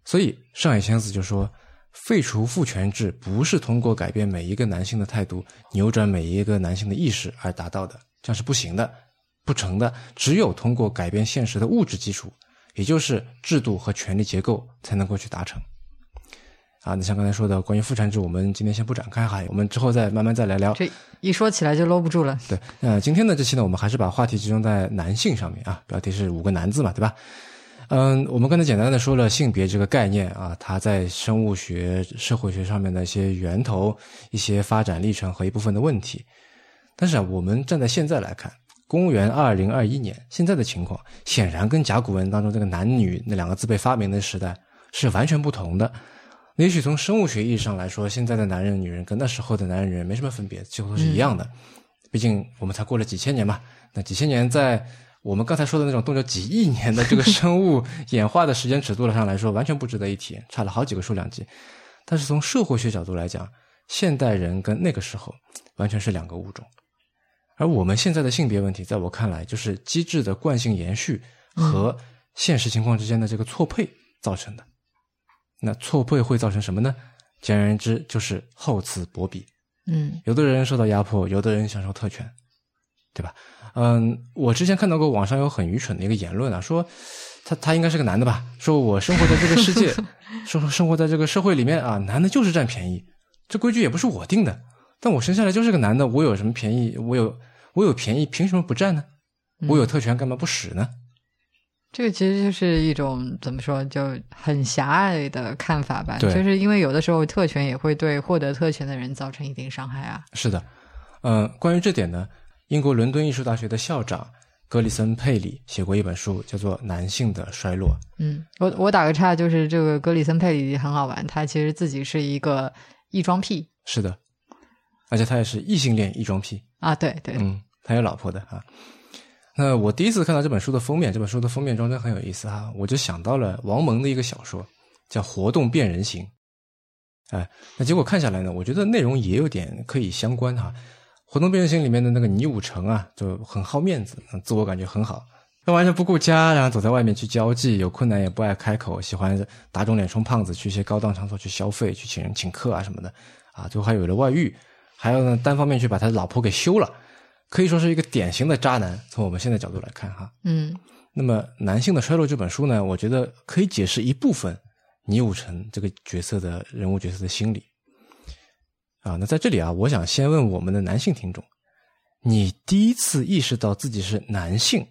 所以上野千子就说，废除父权制不是通过改变每一个男性的态度，扭转每一个男性的意识而达到的，这样是不行的，不成的。只有通过改变现实的物质基础，也就是制度和权力结构，才能够去达成。啊，那像刚才说的关于副产制，我们今天先不展开哈，我们之后再慢慢再来聊。这一说起来就搂不住了。对，呃，今天的这期呢，我们还是把话题集中在男性上面啊，标题是五个男字嘛，对吧？嗯，我们刚才简单的说了性别这个概念啊，它在生物学、社会学上面的一些源头、一些发展历程和一部分的问题。但是啊，我们站在现在来看，公元二零二一年现在的情况，显然跟甲骨文当中这个男女那两个字被发明的时代是完全不同的。也许从生物学意义上来说，现在的男人、女人跟那时候的男人、女人没什么分别，几乎都是一样的。毕竟我们才过了几千年嘛，那几千年在我们刚才说的那种动辄几亿年的这个生物演化的时间尺度上来说，完全不值得一提，差了好几个数量级。但是从社会学角度来讲，现代人跟那个时候完全是两个物种。而我们现在的性别问题，在我看来，就是机制的惯性延续和现实情况之间的这个错配造成的。那错配会造成什么呢？简而言之，就是厚此薄彼。嗯有的人受到压迫，有的人享受特权，对吧？嗯，我之前看到过网上有很愚蠢的一个言论啊，说他他应该是个男的吧？说我生活在这个世界，说生活在这个社会里面啊，男的就是占便宜，这规矩也不是我定的，但我生下来就是个男的，我有什么便宜？我有我有便宜，凭什么不占呢？我有特权，干嘛不使呢？这个其实就是一种怎么说，就很狭隘的看法吧。对就是因为有的时候特权也会对获得特权的人造成一定伤害啊。是的，嗯，关于这点呢，英国伦敦艺术大学的校长格里森佩里写过一本书，叫做《男性的衰落》。嗯，我我打个岔，就是这个格里森佩里很好玩，他其实自己是一个异装癖是的，而且他也是异性恋异装癖。啊，对对，嗯，他有老婆的啊。那我第一次看到这本书的封面，这本书的封面装帧很有意思哈、我就想到了王蒙的一个小说，叫《活动变人形》。哎，那结果看下来呢，我觉得内容也有点可以相关哈、活动变人形》里面的那个倪武成啊，就很好面子，自我感觉很好，他完全不顾家，然后走在外面去交际，有困难也不爱开口，喜欢打肿脸充胖子，去一些高档场所去消费，去请人请客啊什么的，啊，最后还有了外遇，还有呢单方面去把他老婆给休了。可以说是一个典型的渣男。从我们现在角度来看，哈，嗯那么《男性的衰落》这本书呢，我觉得可以解释一部分倪武成这个角色的人物角色的心理。啊，那在这里啊，我想先问我们的男性听众：你第一次意识到自己是男性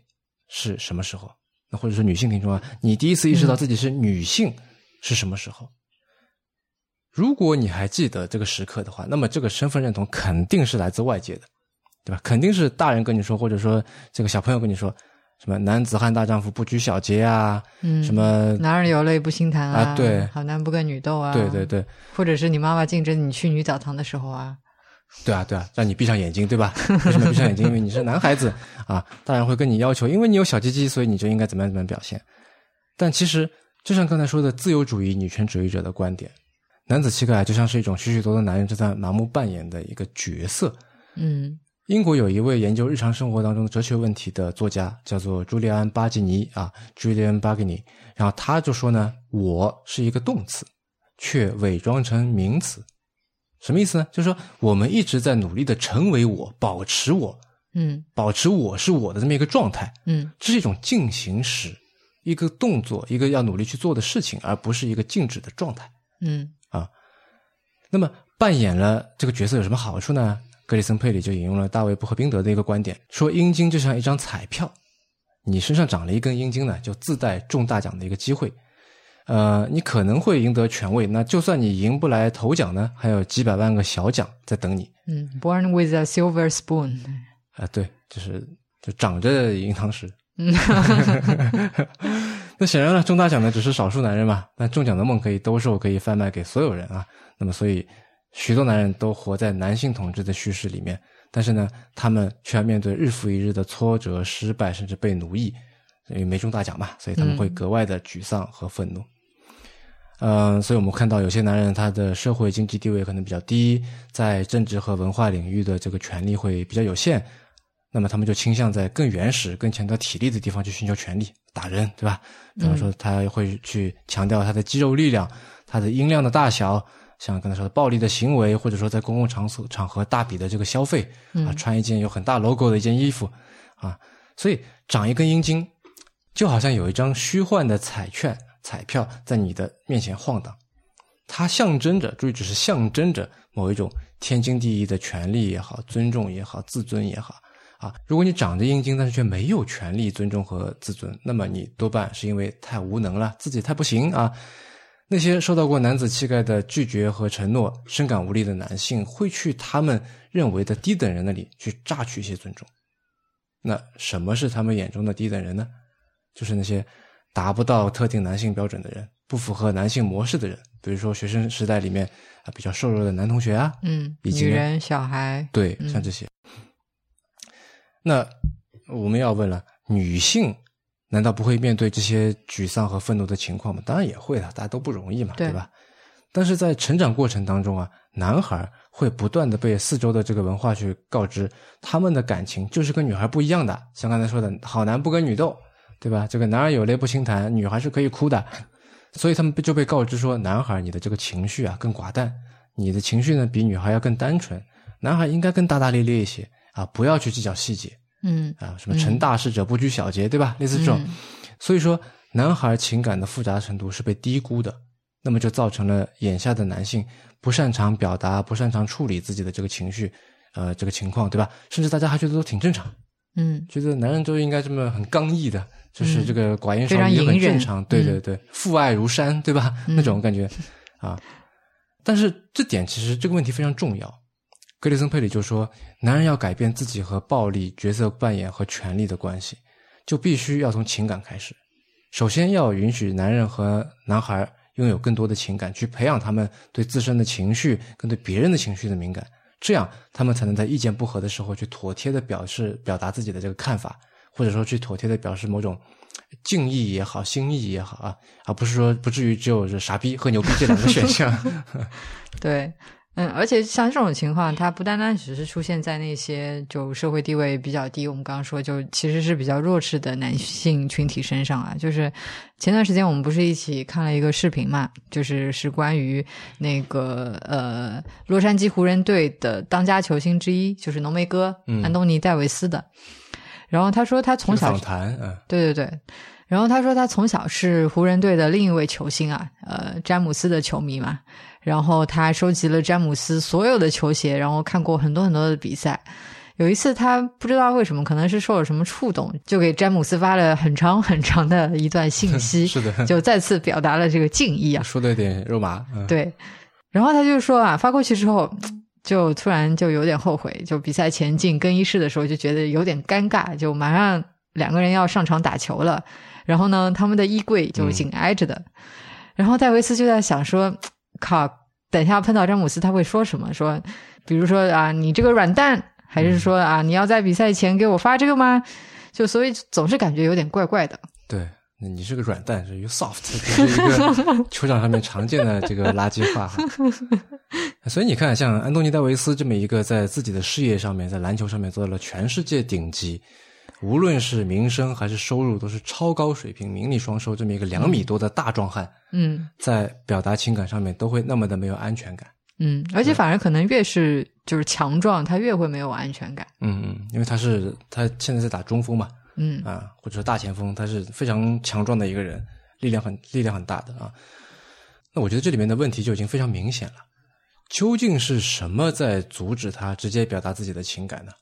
是什么时候？那或者说女性听众啊，你第一次意识到自己是女性是什么时候？如果你还记得这个时刻的话，那么这个身份认同肯定是来自外界的。对吧？肯定是大人跟你说，或者说这个小朋友跟你说，什么男子汉大丈夫不拘小节啊，嗯，什么男儿有泪不轻弹啊对好男不跟女斗啊，对对对或者是你妈妈禁止你去女澡堂的时候啊，对啊对啊，让你闭上眼睛，对吧？为什么闭上眼睛？因为你是男孩子 啊，大人会跟你要求，因为你有小鸡鸡，所以你就应该怎么样怎么样表现。但其实，就像刚才说的自由主义女权主义者的观点，男子气概就像是一种许许多多男人正在盲目扮演的一个角色。嗯英国有一位研究日常生活当中的哲学问题的作家，叫做朱利安·巴吉尼啊，Julian b a g n i 然后他就说呢，我是一个动词，却伪装成名词，什么意思呢？就是说我们一直在努力的成为我，保持我，嗯保持我是我的这么一个状态，嗯这是一种进行时，一个动作，一个要努力去做的事情，而不是一个静止的状态。嗯啊那么扮演了这个角色有什么好处呢？格里森佩里就引用了大卫布赫宾德的一个观点，说阴茎就像一张彩票，你身上长了一根阴茎呢，就自带中大奖的一个机会。呃，你可能会赢得权位，那就算你赢不来头奖呢，还有几百万个小奖在等你。嗯，Born with a silver spoon，啊、对，就是就长着银汤匙。嗯 那显然了，中大奖的只是少数男人嘛，但中奖的梦可以兜售，可以贩卖给所有人啊。那么，所以许多男人都活在男性统治的叙事里面，但是呢，他们却要面对日复一日的挫折、失败，甚至被奴役，因为没中大奖嘛，所以他们会格外的沮丧和愤怒。嗯、所以我们看到有些男人他的社会经济地位可能比较低，在政治和文化领域的这个权利会比较有限，那么他们就倾向在更原始、更强调体力的地方去寻求权利，打人，对吧？比方说，他会去强调他的肌肉力量、他的音量的大小，像刚才说的暴力的行为，或者说在公共场所场合大笔的这个消费啊，穿一件有很大 logo 的一件衣服啊，所以长一根阴茎，就好像有一张虚幻的彩券、彩票在你的面前晃荡，它象征着，注意，只是象征着某一种天经地义的权利也好、尊重也好、自尊也好。啊，如果你长着阴茎，但是却没有权利、尊重和自尊，那么你多半是因为太无能了，自己太不行啊。那些受到过男子气概的拒绝和承诺，深感无力的男性，会去他们认为的低等人那里去榨取一些尊重。那什么是他们眼中的低等人呢？就是那些达不到特定男性标准的人，不符合男性模式的人，比如说学生时代里面啊比较瘦弱的男同学啊，嗯，以及女人、小孩，对，像这些。那我们要问了，女性难道不会面对这些沮丧和愤怒的情况吗？当然也会的，大家都不容易嘛，对对吧？但是在成长过程当中啊，男孩会不断的被四周的这个文化去告知，他们的感情就是跟女孩不一样的。像刚才说的，好男不跟女斗，对吧？这个男儿有泪不轻弹，女孩是可以哭的。所以他们就被告知说，男孩你的这个情绪啊更寡淡，你的情绪呢比女孩要更单纯，男孩应该更大大咧咧一些啊，不要去计较细节嗯啊，什么成大事者不拘小节，对吧？类似这种。嗯所以说，男孩情感的复杂程度是被低估的，那么就造成了眼下的男性不擅长表达、不擅长处理自己的这个情绪，呃，这个情况，对吧？甚至大家还觉得都挺正常，嗯觉得男人都应该这么很刚毅的，就是这个寡言少语也很正常，对对对，父爱如山，对吧？那种感觉啊。但是这点其实这个问题非常重要。格里森佩里就说，男人要改变自己和暴力角色扮演和权力的关系，就必须要从情感开始。首先要允许男人和男孩拥有更多的情感，去培养他们对自身的情绪跟对别人的情绪的敏感，这样他们才能在意见不合的时候去妥帖的表示表达自己的这个看法，或者说去妥帖的表示某种敬意也好、心意也好啊，而不是说不至于只有这傻逼和牛逼这两个选项。对，嗯，而且像这种情况，它不单单只是出现在那些就社会地位比较低，我们刚刚说就其实是比较弱势的男性群体身上啊。就是前段时间我们不是一起看了一个视频嘛，就是是关于那个呃洛杉矶湖人队的当家球星之一，就是浓眉哥、嗯安东尼戴维斯的。然后他说他从小访谈，嗯对对对，然后他说他从小是湖人队的另一位球星啊，呃，詹姆斯的球迷嘛。然后他收集了詹姆斯所有的球鞋，然后看过很多很多的比赛。有一次他不知道为什么，可能是受了什么触动，就给詹姆斯发了很长很长的一段信 息，是的，就再次表达了这个敬意啊。说的有点肉麻，嗯，对，然后他就说啊，发过去之后，就突然就有点后悔，就比赛前进更衣室的时候就觉得有点尴尬，就马上两个人要上场打球了，然后呢，他们的衣柜就紧挨着的，然后戴维斯就在想说，靠，等一下碰到詹姆斯他会说什么？说，比如说啊，你这个软蛋，还是说啊，你要在比赛前给我发这个吗？就所以总是感觉有点怪怪的。对，你是个软蛋，是一个 soft，这是一个球场上面常见的这个垃圾话哈。所以你看，像安东尼戴维斯这么一个在自己的事业上面，在篮球上面做到了全世界顶级，无论是名声还是收入都是超高水平、名利双收，这么一个两米多的大壮汉，嗯在表达情感上面都会那么的没有安全感。嗯，而且反而可能越是就是强壮，他越会没有安全感。嗯嗯，因为他是他现在在打中锋嘛，嗯啊，或者说大前锋，他是非常强壮的一个人，力量很力量很大的啊。那我觉得这里面的问题就已经非常明显了，究竟是什么在阻止他直接表达自己的情感呢？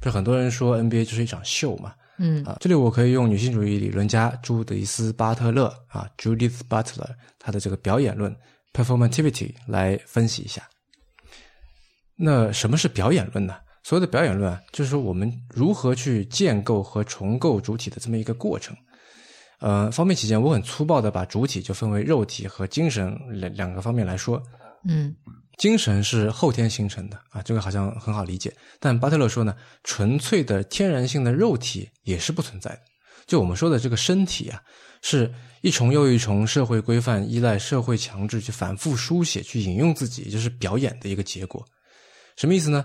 不是很多人说 NBA 就是一场秀嘛？嗯啊，这里我可以用女性主义理论家朱迪斯·巴特勒啊 （Judith Butler） 她的这个表演论 （performativity） 来分析一下。那什么是表演论呢？所谓的表演论啊，就是说我们如何去建构和重构主体的这么一个过程。呃，方便起见，我很粗暴的把主体就分为肉体和精神两两个方面来说。嗯精神是后天形成的啊，这个好像很好理解。但巴特勒说呢，纯粹的天然性的肉体也是不存在的。就我们说的这个身体啊，是一重又一重社会规范、依赖社会强制去反复书写、去引用自己，就是表演的一个结果。什么意思呢？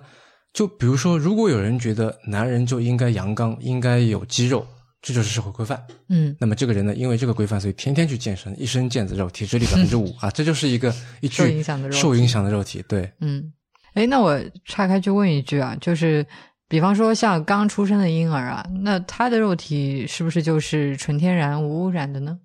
就比如说，如果有人觉得男人就应该阳刚，应该有肌肉，这就是社会规范。嗯那么这个人呢，因为这个规范，所以天天去健身，一身腱子肉，体脂率百分之五 啊，这就是一个一具受影响的肉体受影响的肉体。对，嗯，哎，那我岔开去问一句啊，就是比方说像刚出生的婴儿啊，那他的肉体是不是就是纯天然无污染的呢？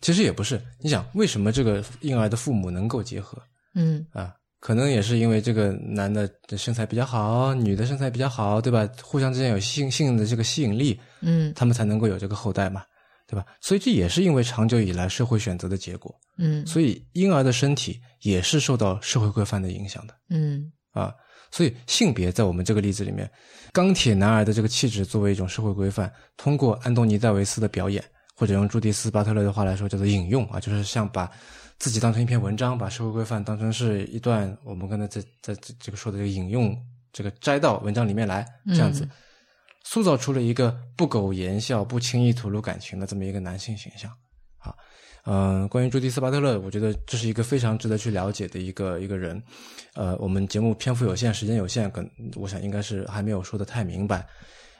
其实也不是。你想，为什么这个婴儿的父母能够结合嗯啊？可能也是因为这个男的身材比较好，女的身材比较好，对吧？互相之间有性性的这个吸引力，嗯他们才能够有这个后代嘛，对吧？所以这也是因为长久以来社会选择的结果。嗯所以婴儿的身体也是受到社会规范的影响的。嗯啊，所以性别在我们这个例子里面，钢铁男儿的这个气质作为一种社会规范，通过安东尼戴维斯的表演，或者用朱迪斯巴特勒的话来说叫做引用啊，就是像把自己当成一篇文章，把社会规范当成是一段我们刚才在在这这个说的这个引用这个摘到文章里面来，这样子、嗯塑造出了一个不苟言笑、不轻易吐露感情的这么一个男性形象。啊，嗯，关于朱迪斯巴特勒，我觉得这是一个非常值得去了解的一个一个人。呃，我们节目篇幅有限，时间有限，可我想应该是还没有说的太明白。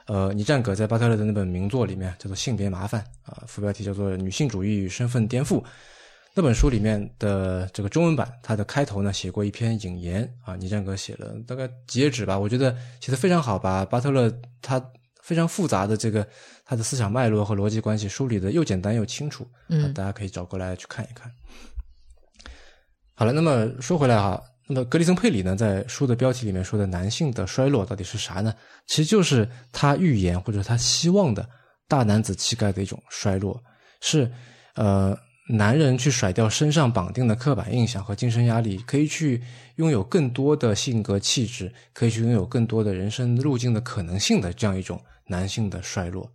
呃，倪占葛在巴特勒的那本名作里面叫做《性别麻烦》啊，副标题叫做《女性主义与身份颠覆》。那本书里面的这个中文版，它的开头呢写过一篇引言啊，倪战哥写了大概几页纸吧，我觉得写的非常好，把巴特勒他非常复杂的这个他的思想脉络和逻辑关系梳理的又简单又清楚，嗯大家可以找过来去看一看。好了，那么说回来哈，那么格里森佩里呢，在书的标题里面说的男性的衰落到底是啥呢？其实就是他预言或者他希望的大男子气概的一种衰落，是呃男人去甩掉身上绑定的刻板印象和精神压力，可以去拥有更多的性格气质，可以去拥有更多的人生路径的可能性的这样一种男性的衰落。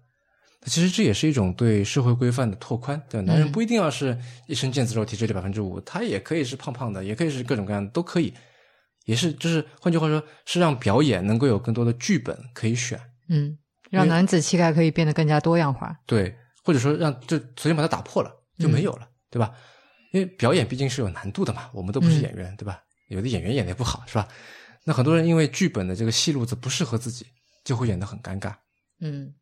其实这也是一种对社会规范的拓宽，对吧？男人不一定要是一身腱子肉、体脂率百分之五，他也可以是胖胖的，也可以是各种各样的，都可以。也是，就是换句话说，是让表演能够有更多的剧本可以选，嗯，让男子气概可以变得更加多样化。对，或者说让就首先把它打破了，就没有了，对吧？因为表演毕竟是有难度的嘛，我们都不是演员，对吧？有的演员演的也不好，是吧？那很多人因为剧本的这个戏路子不适合自己，就会演得很尴尬。嗯，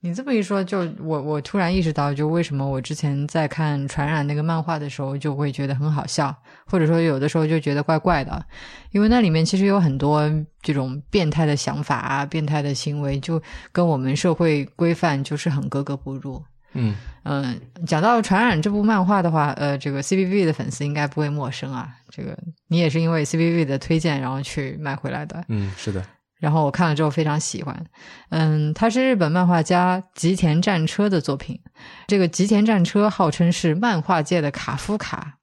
你这么一说，就我我突然意识到，就为什么我之前在看《传染》那个漫画的时候，就会觉得很好笑，或者说有的时候就觉得怪怪的，因为那里面其实有很多这种变态的想法啊、变态的行为，就跟我们社会规范就是很格格不入。嗯嗯，讲到《传染》这部漫画的话，呃，这个 CBV 的粉丝应该不会陌生啊。这个你也是因为 CBV 的推荐，然后去买回来的。嗯，是的，然后我看了之后非常喜欢。嗯，它是日本漫画家吉田战车的作品。这个吉田战车号称是漫画界的卡夫卡。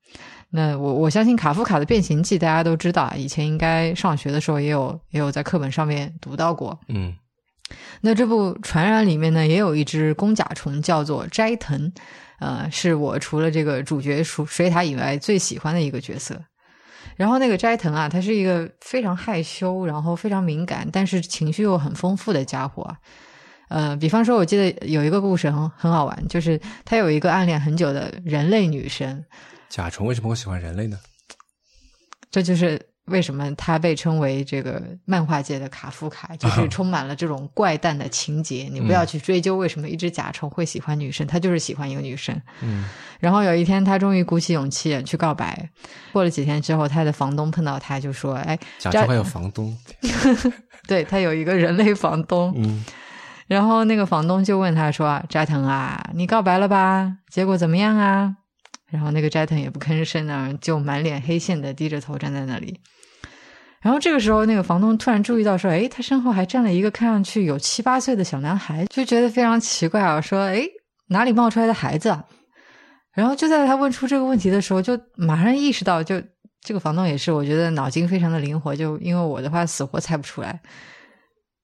那我我相信卡夫卡的《变形记》大家都知道，以前应该上学的时候也有也有在课本上面读到过。嗯那这部《传染》里面呢，也有一只公甲虫叫做斋藤，呃，是我除了这个主角水水獭以外最喜欢的一个角色。然后那个斋藤啊，他是一个非常害羞，然后非常敏感，但是情绪又很丰富的家伙啊。呃，比方说，我记得有一个故事很很好玩，就是他有一个暗恋很久的人类女生，甲虫为什么会喜欢人类呢？这就是为什么他被称为这个漫画界的卡夫卡，就是充满了这种怪诞的情节。你不要去追究为什么一只甲虫会喜欢女生，他就是喜欢一个女生。嗯然后有一天，他终于鼓起勇气去告白。过了几天之后，他的房东碰到他，就说：“哎，这甲虫还有房东。对他有一个人类房东。嗯然后那个房东就问他说：“啊斋藤啊，你告白了吧？结果怎么样啊？”然后那个斋藤也不吭声呢，就满脸黑线的低着头站在那里。然后这个时候，那个房东突然注意到说：“哎，他身后还站了一个看上去有七八岁的小男孩，就觉得非常奇怪啊，说：‘哎，哪里冒出来的孩子啊？’然后就在他问出这个问题的时候，就马上意识到，就这个房东也是，我觉得脑筋非常的灵活，就因为我的话死活猜不出来，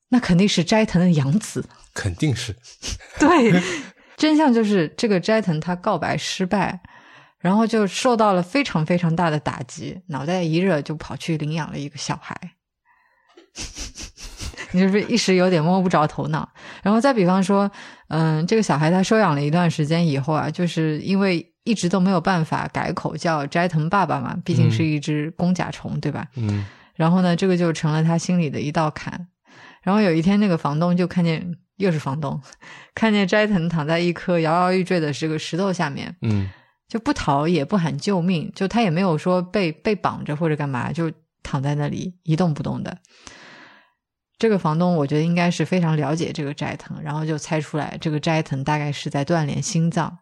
那肯定是斋藤的养子。肯定是。对，真相就是这个斋藤他告白失败，然后就受到了非常非常大的打击，脑袋一热就跑去领养了一个小孩。你是不是一时有点摸不着头脑？然后再比方说，嗯，这个小孩他收养了一段时间以后啊，就是因为一直都没有办法改口叫斋藤爸爸嘛，毕竟是一只公甲虫，对吧？嗯然后呢，这个就成了他心里的一道坎。然后有一天，那个房东就看见，又是房东，看见斋藤躺在一颗摇摇欲坠的这个石头下面，嗯就不逃也不喊救命，就他也没有说被被绑着或者干嘛，就躺在那里一动不动的。这个房东我觉得应该是非常了解这个斋藤，然后就猜出来这个斋藤大概是在锻炼心脏。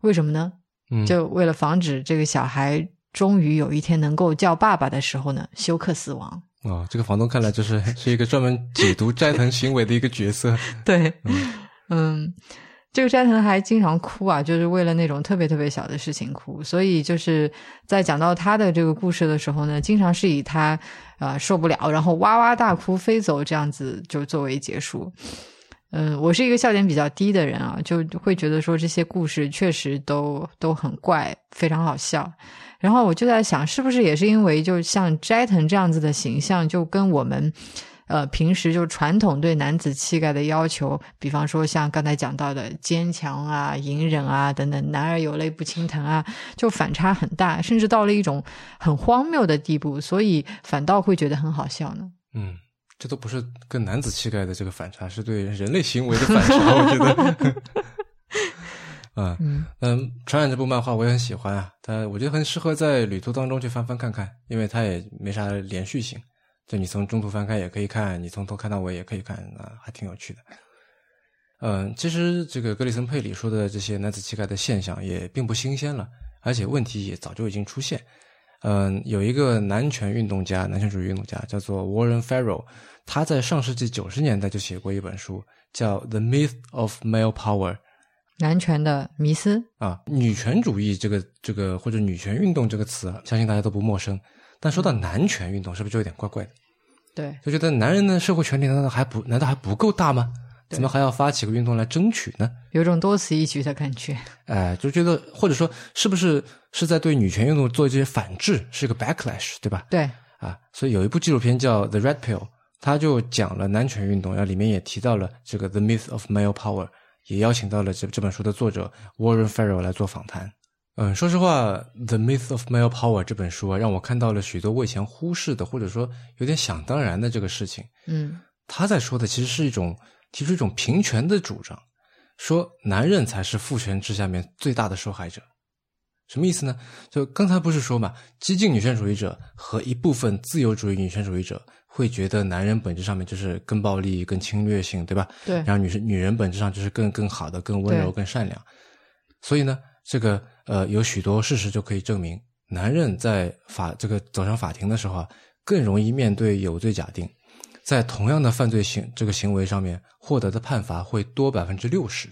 为什么呢？嗯，就为了防止这个小孩终于有一天能够叫爸爸的时候呢，休克死亡。哦，这个房东看来就是 是一个专门解读斋藤行为的一个角色。对，嗯嗯，这个斋藤还经常哭啊，就是为了那种特别特别小的事情哭。所以就是在讲到他的这个故事的时候呢，经常是以他呃受不了，然后哇哇大哭飞走这样子就作为结束。嗯，我是一个笑点比较低的人啊，就会觉得说这些故事确实都都很怪，非常好笑。然后我就在想，是不是也是因为就像斋藤这样子的形象，就跟我们呃平时就传统对男子气概的要求，比方说像刚才讲到的坚强啊、隐忍啊等等，男儿有泪不轻弹啊，就反差很大，甚至到了一种很荒谬的地步，所以反倒会觉得很好笑呢。嗯，这都不是跟男子气概的这个反差，是对人类行为的反差。我觉得。啊嗯嗯，传染这部漫画我也很喜欢啊，它我觉得很适合在旅途当中去翻翻看看，因为它也没啥连续性，就你从中途翻开也可以看，你从头看到尾也可以看啊，还挺有趣的。嗯，其实这个格里森佩里说的这些男子气概的现象也并不新鲜了，而且问题也早就已经出现。嗯，有一个男权运动家，男权主义运动家叫做 Warren Farrell，他在上世纪九十年代就写过一本书，叫《The Myth of Male Power》。男权的迷思，啊，女权主义这个这个或者女权运动这个词啊，相信大家都不陌生。但说到男权运动，是不是就有点怪怪的？对，就觉得男人的社会权利难道还不难道还不够大吗？怎么还要发起个运动来争取呢？有种多此一举的感觉。哎，就觉得或者说是不是是在对女权运动做一些反制，是一个 backlash，对吧？对，啊，所以有一部纪录片叫《The Red Pill》，它就讲了男权运动，然后里面也提到了这个《The Myth of Male Power》，也邀请到了这这本书的作者 Warren Farrell 来做访谈。嗯，说实话，《The Myth of Male Power》这本书啊，让我看到了许多我以前忽视的，或者说有点想当然的这个事情。嗯他在说的其实是一种提出一种平权的主张，说男人才是父权制下面最大的受害者。什么意思呢？就刚才不是说嘛，激进女权主义者和一部分自由主义女权主义者会觉得男人本质上面就是更暴力、更侵略性，对吧？对然后女生女人本质上就是更更好的、更温柔、更善良。所以呢，这个呃有许多事实就可以证明，男人在法这个走上法庭的时候啊，更容易面对有罪假定，在同样的犯罪行这个行为上面获得的判罚会多百分之六十。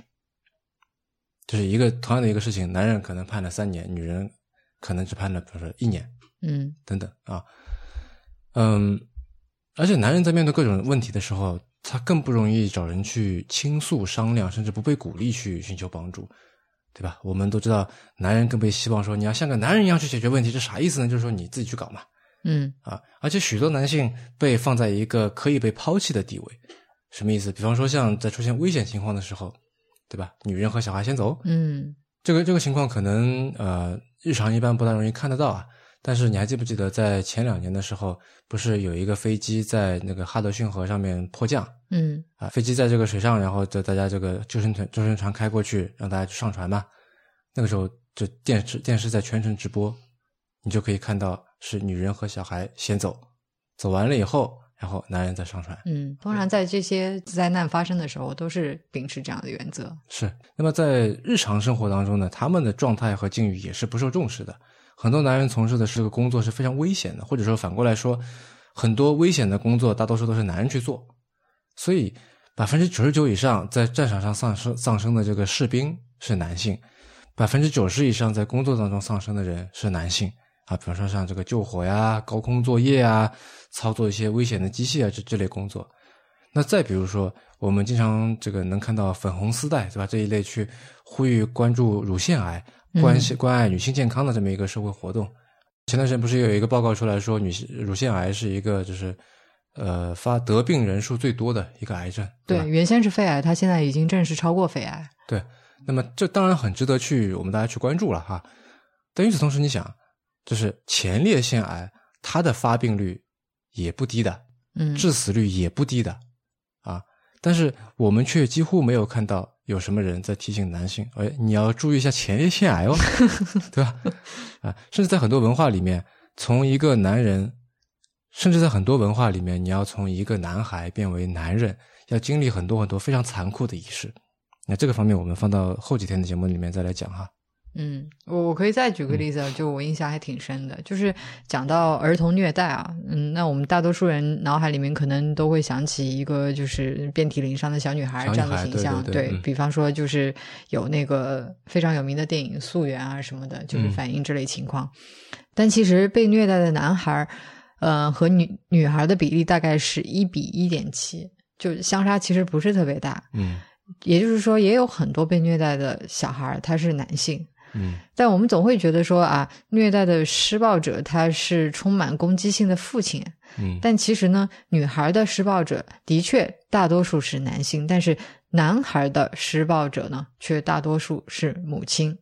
就是一个同样的一个事情，男人可能判了三年，女人可能只判了比如说一年嗯。等等啊，嗯，而且男人在面对各种问题的时候，他更不容易找人去倾诉、商量，甚至不被鼓励去寻求帮助，对吧？我们都知道，男人更被希望说你要像个男人一样去解决问题，这啥意思呢？就是说你自己去搞嘛，嗯啊，而且许多男性被放在一个可以被抛弃的地位，什么意思？比方说像在出现危险情况的时候，对吧？女人和小孩先走，嗯这个这个情况可能呃日常一般不大容易看得到啊。但是你还记不记得在前两年的时候，不是有一个飞机在那个哈德逊河上面迫降嗯啊？飞机在这个水上，然后就大家这个救生船救生船开过去，让大家去上船嘛。那个时候，就电视电视在全程直播，你就可以看到是女人和小孩先走，走完了以后，然后男人再上船。嗯，通常在这些灾难发生的时候，都是秉持这样的原则。是，那么在日常生活当中呢，他们的状态和境遇也是不受重视的。很多男人从事的这个工作是非常危险的，或者说反过来说，很多危险的工作大多数都是男人去做。所以百分之九十九以上在战场上丧生丧生的这个士兵是男性，百分之九十以上在工作当中丧生的人是男性啊。比方说像这个救火呀、高空作业啊、操作一些危险的机械啊这这类工作。那再比如说，我们经常这个能看到粉红丝带，对吧？这一类去呼吁关注乳腺癌、关系关爱女性健康的这么一个社会活动。前段时间不是有一个报告出来说，女性乳腺癌是一个就是呃发得病人数最多的一个癌症，吧？对，原先是肺癌，它现在已经正式超过肺癌。对，那么这当然很值得去我们大家去关注了哈。但与此同时，你想，就是前列腺癌它的发病率也不低的，嗯，致死率也不低的啊，但是我们却几乎没有看到有什么人在提醒男性，哎，你要注意一下前列腺癌哦，对吧？啊，甚至在很多文化里面，从一个男人，甚至在很多文化里面，你要从一个男孩变为男人，要经历很多很多非常残酷的仪式。那这个方面，我们放到后几天的节目里面再来讲哈。嗯，我我可以再举个例子啊，就我印象还挺深的，就是讲到儿童虐待啊，嗯，那我们大多数人脑海里面可能都会想起一个就是遍体鳞伤的小女孩这样的形象，对对对嗯比方说就是有那个非常有名的电影《溯源》啊什么的，就是嗯反映这类情况。但其实被虐待的男孩，呃，和女女孩的比例大概是一比一点七，就相差其实不是特别大。嗯也就是说，也有很多被虐待的小孩他是男性。嗯但我们总会觉得说啊，虐待的施暴者他是充满攻击性的父亲，嗯，但其实呢，女孩的施暴者的确大多数是男性，但是男孩的施暴者呢，却大多数是母亲。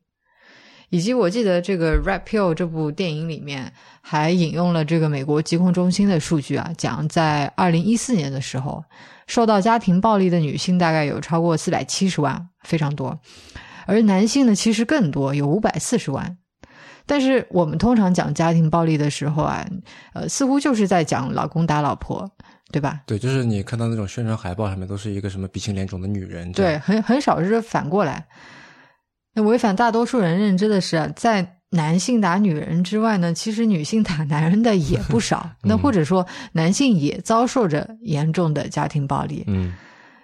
以及我记得这个《Red Pill》这部电影里面还引用了这个美国疾控中心的数据啊，讲在二零一四年的时候，受到家庭暴力的女性大概有超过四百七十万，非常多。而男性呢其实更多，有五百四十万。但是我们通常讲家庭暴力的时候啊，呃，似乎就是在讲老公打老婆，对吧？对，就是你看到那种宣传海报上面都是一个什么鼻青脸肿的女人，对，很很少是反过来。那违反大多数人认知的是啊，在男性打女人之外呢，其实女性打男人的也不少。那或者说，男性也遭受着严重的家庭暴力。嗯。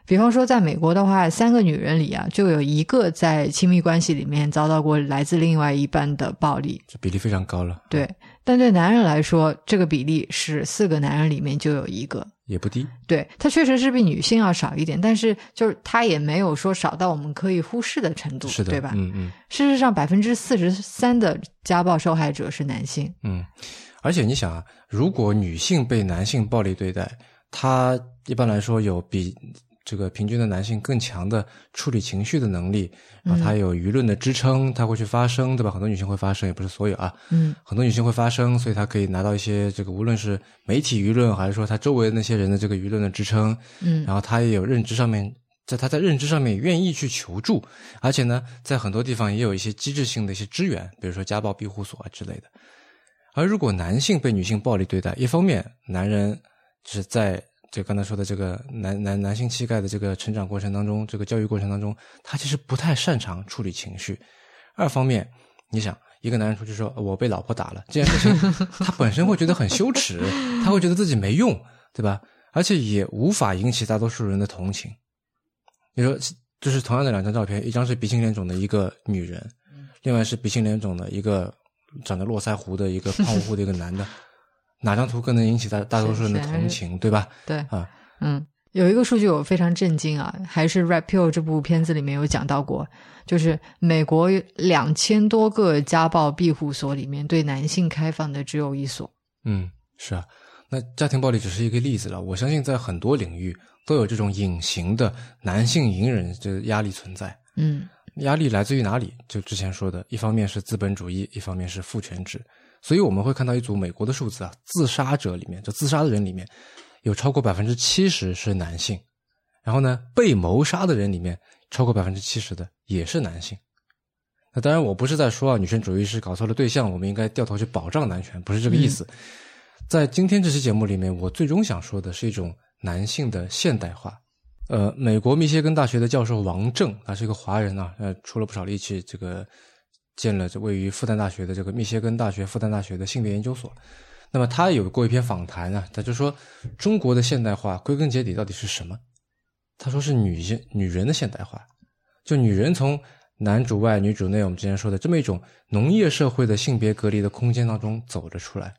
比方说，在美国的话，三个女人里啊，就有一个在亲密关系里面遭到过来自另外一半的暴力，这比例非常高了。对，但对男人来说，这个比例是四个男人里面就有一个，也不低。对，他确实是比女性要少一点，但是就是他也没有说少到我们可以忽视的程度，是的，对吧？嗯嗯。事实上，百分之四十三的家暴受害者是男性。嗯，而且你想啊，如果女性被男性暴力对待，她一般来说有比。这个平均的男性更强的处理情绪的能力，然后，他有舆论的支撑，他会去发声，对吧？很多女性会发声，也不是所有啊，嗯，很多女性会发声，所以他可以拿到一些这个，无论是媒体舆论，还是说他周围的那些人的这个舆论的支撑，嗯，然后他也有认知上面，在他在认知上面愿意去求助，而且呢，在很多地方也有一些机制性的一些支援，比如说家暴庇护所啊之类的。而如果男性被女性暴力对待，一方面男人是在。就刚才说的这个男男男性气概的这个成长过程当中，这个教育过程当中，他其实不太擅长处理情绪。二方面，你想一个男人出去说我被老婆打了这件事情，他本身会觉得很羞耻，他会觉得自己没用，对吧？而且也无法引起大多数人的同情。你说，就是同样的两张照片，一张是鼻青脸肿的一个女人，另外是鼻青脸肿的一个长着络腮胡的一个胖乎乎的一个男的。哪张图更能引起大大多数人的同情，对吧？对啊，嗯，有一个数据我非常震惊啊，还是《Red Pill》这部片子里面有讲到过，就是美国两千多个家暴庇护所里面，对男性开放的只有一所。嗯，是啊，那家庭暴力只是一个例子了，我相信在很多领域都有这种隐形的男性隐忍的压力存在。嗯，压力来自于哪里？就之前说的，一方面是资本主义，一方面是父权制。所以我们会看到一组美国的数字啊，自杀者里面，就自杀的人里面，有超过百分之七十是男性，然后呢，被谋杀的人里面，超过百分之七十的也是男性。那当然，我不是在说啊，女权主义是搞错了对象，我们应该掉头去保障男权，不是这个意思。在今天这期节目里面，我最终想说的是一种男性的现代化。呃，美国密歇根大学的教授王正，他是一个华人啊，呃，出了不少力气，这个。建了这位于复旦大学的这个密歇根大学复旦大学的性别研究所，那么他有过一篇访谈啊，他就说中国的现代化归根结底到底是什么？他说是女性女人的现代化，就女人从男主外女主内，我们之前说的这么一种农业社会的性别隔离的空间当中走了出来，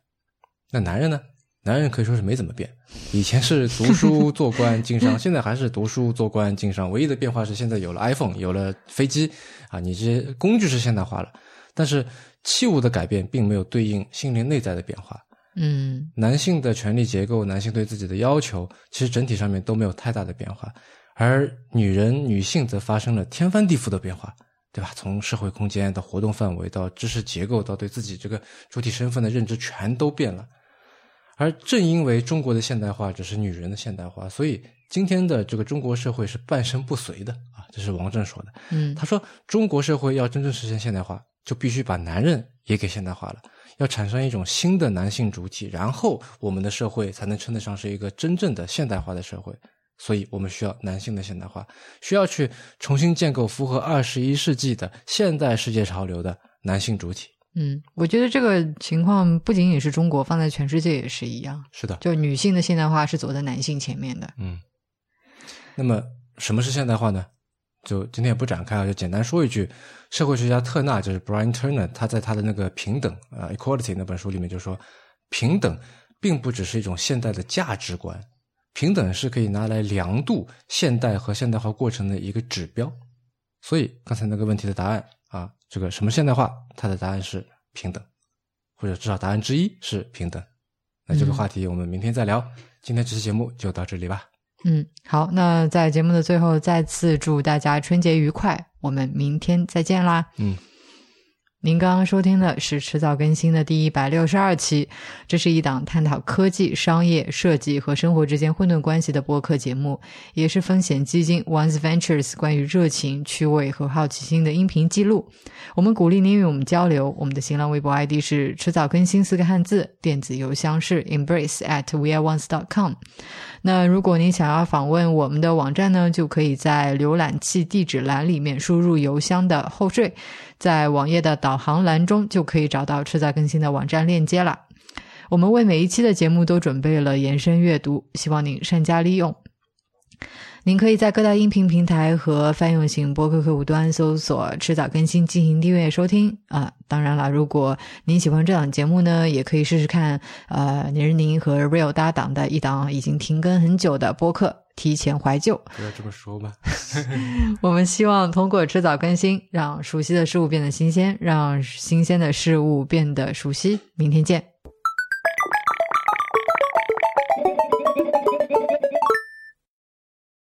那男人呢？男人可以说是没怎么变，以前是读书 做官经商，现在还是读书做官经商。唯一的变化是现在有了 iPhone，有了飞机，啊，你这些工具是现代化了，但是器物的改变并没有对应心灵内在的变化。嗯，男性的权力结构，男性对自己的要求，其实整体上面都没有太大的变化，而女人、女性则发生了天翻地覆的变化，对吧？从社会空间到活动范围，到知识结构，到对自己这个主体身份的认知，全都变了。而正因为中国的现代化只是女人的现代化，所以今天的这个中国社会是半身不遂的啊！这是王震说的。嗯，他说中国社会要真正实现现代化，就必须把男人也给现代化了，要产生一种新的男性主体，然后我们的社会才能称得上是一个真正的现代化的社会。所以我们需要男性的现代化，需要去重新建构符合二十一世纪的现代世界潮流的男性主体。嗯，我觉得这个情况不仅仅是中国，放在全世界也是一样。是的，就女性的现代化是走在男性前面的。嗯，那么什么是现代化呢？就今天也不展开啊，就简单说一句，社会学家特纳就是 Brian Turner，他在他的那个平等啊 Equality 那本书里面就说，平等并不只是一种现代的价值观，平等是可以拿来量度现代和现代化过程的一个指标。所以刚才那个问题的答案啊。这个什么现代化？它的答案是平等，或者至少答案之一是平等。那这个话题我们明天再聊。今天这期节目就到这里吧。嗯，好，那在节目的最后，再次祝大家春节愉快。我们明天再见啦。嗯。您刚刚收听的是迟早更新的第一百六十二期，这是一档探讨科技、商业、设计和生活之间混沌关系的播客节目，也是风险基金 One Ventures 关于热情、趣味和好奇心的音频记录。我们鼓励您与我们交流，我们的新浪微博 ID 是迟早更新四个汉字，电子邮箱是 embrace at weareones.com。那如果您想要访问我们的网站呢，就可以在浏览器地址栏里面输入邮箱的后缀，在网页的导航栏中就可以找到迟早更新的网站链接了。我们为每一期的节目都准备了延伸阅读，希望您善加利用。您可以在各大音频平台和泛用型播客客户端搜索“迟早更新”进行订阅收听啊。当然了，如果您喜欢这档节目呢，也可以试试看呃，年日宁和 Real 搭档的一档已经停更很久的播客《提前怀旧》。不要这么说吧。我们希望通过迟早更新，让熟悉的事物变得新鲜，让新鲜的事物变得熟悉。明天见。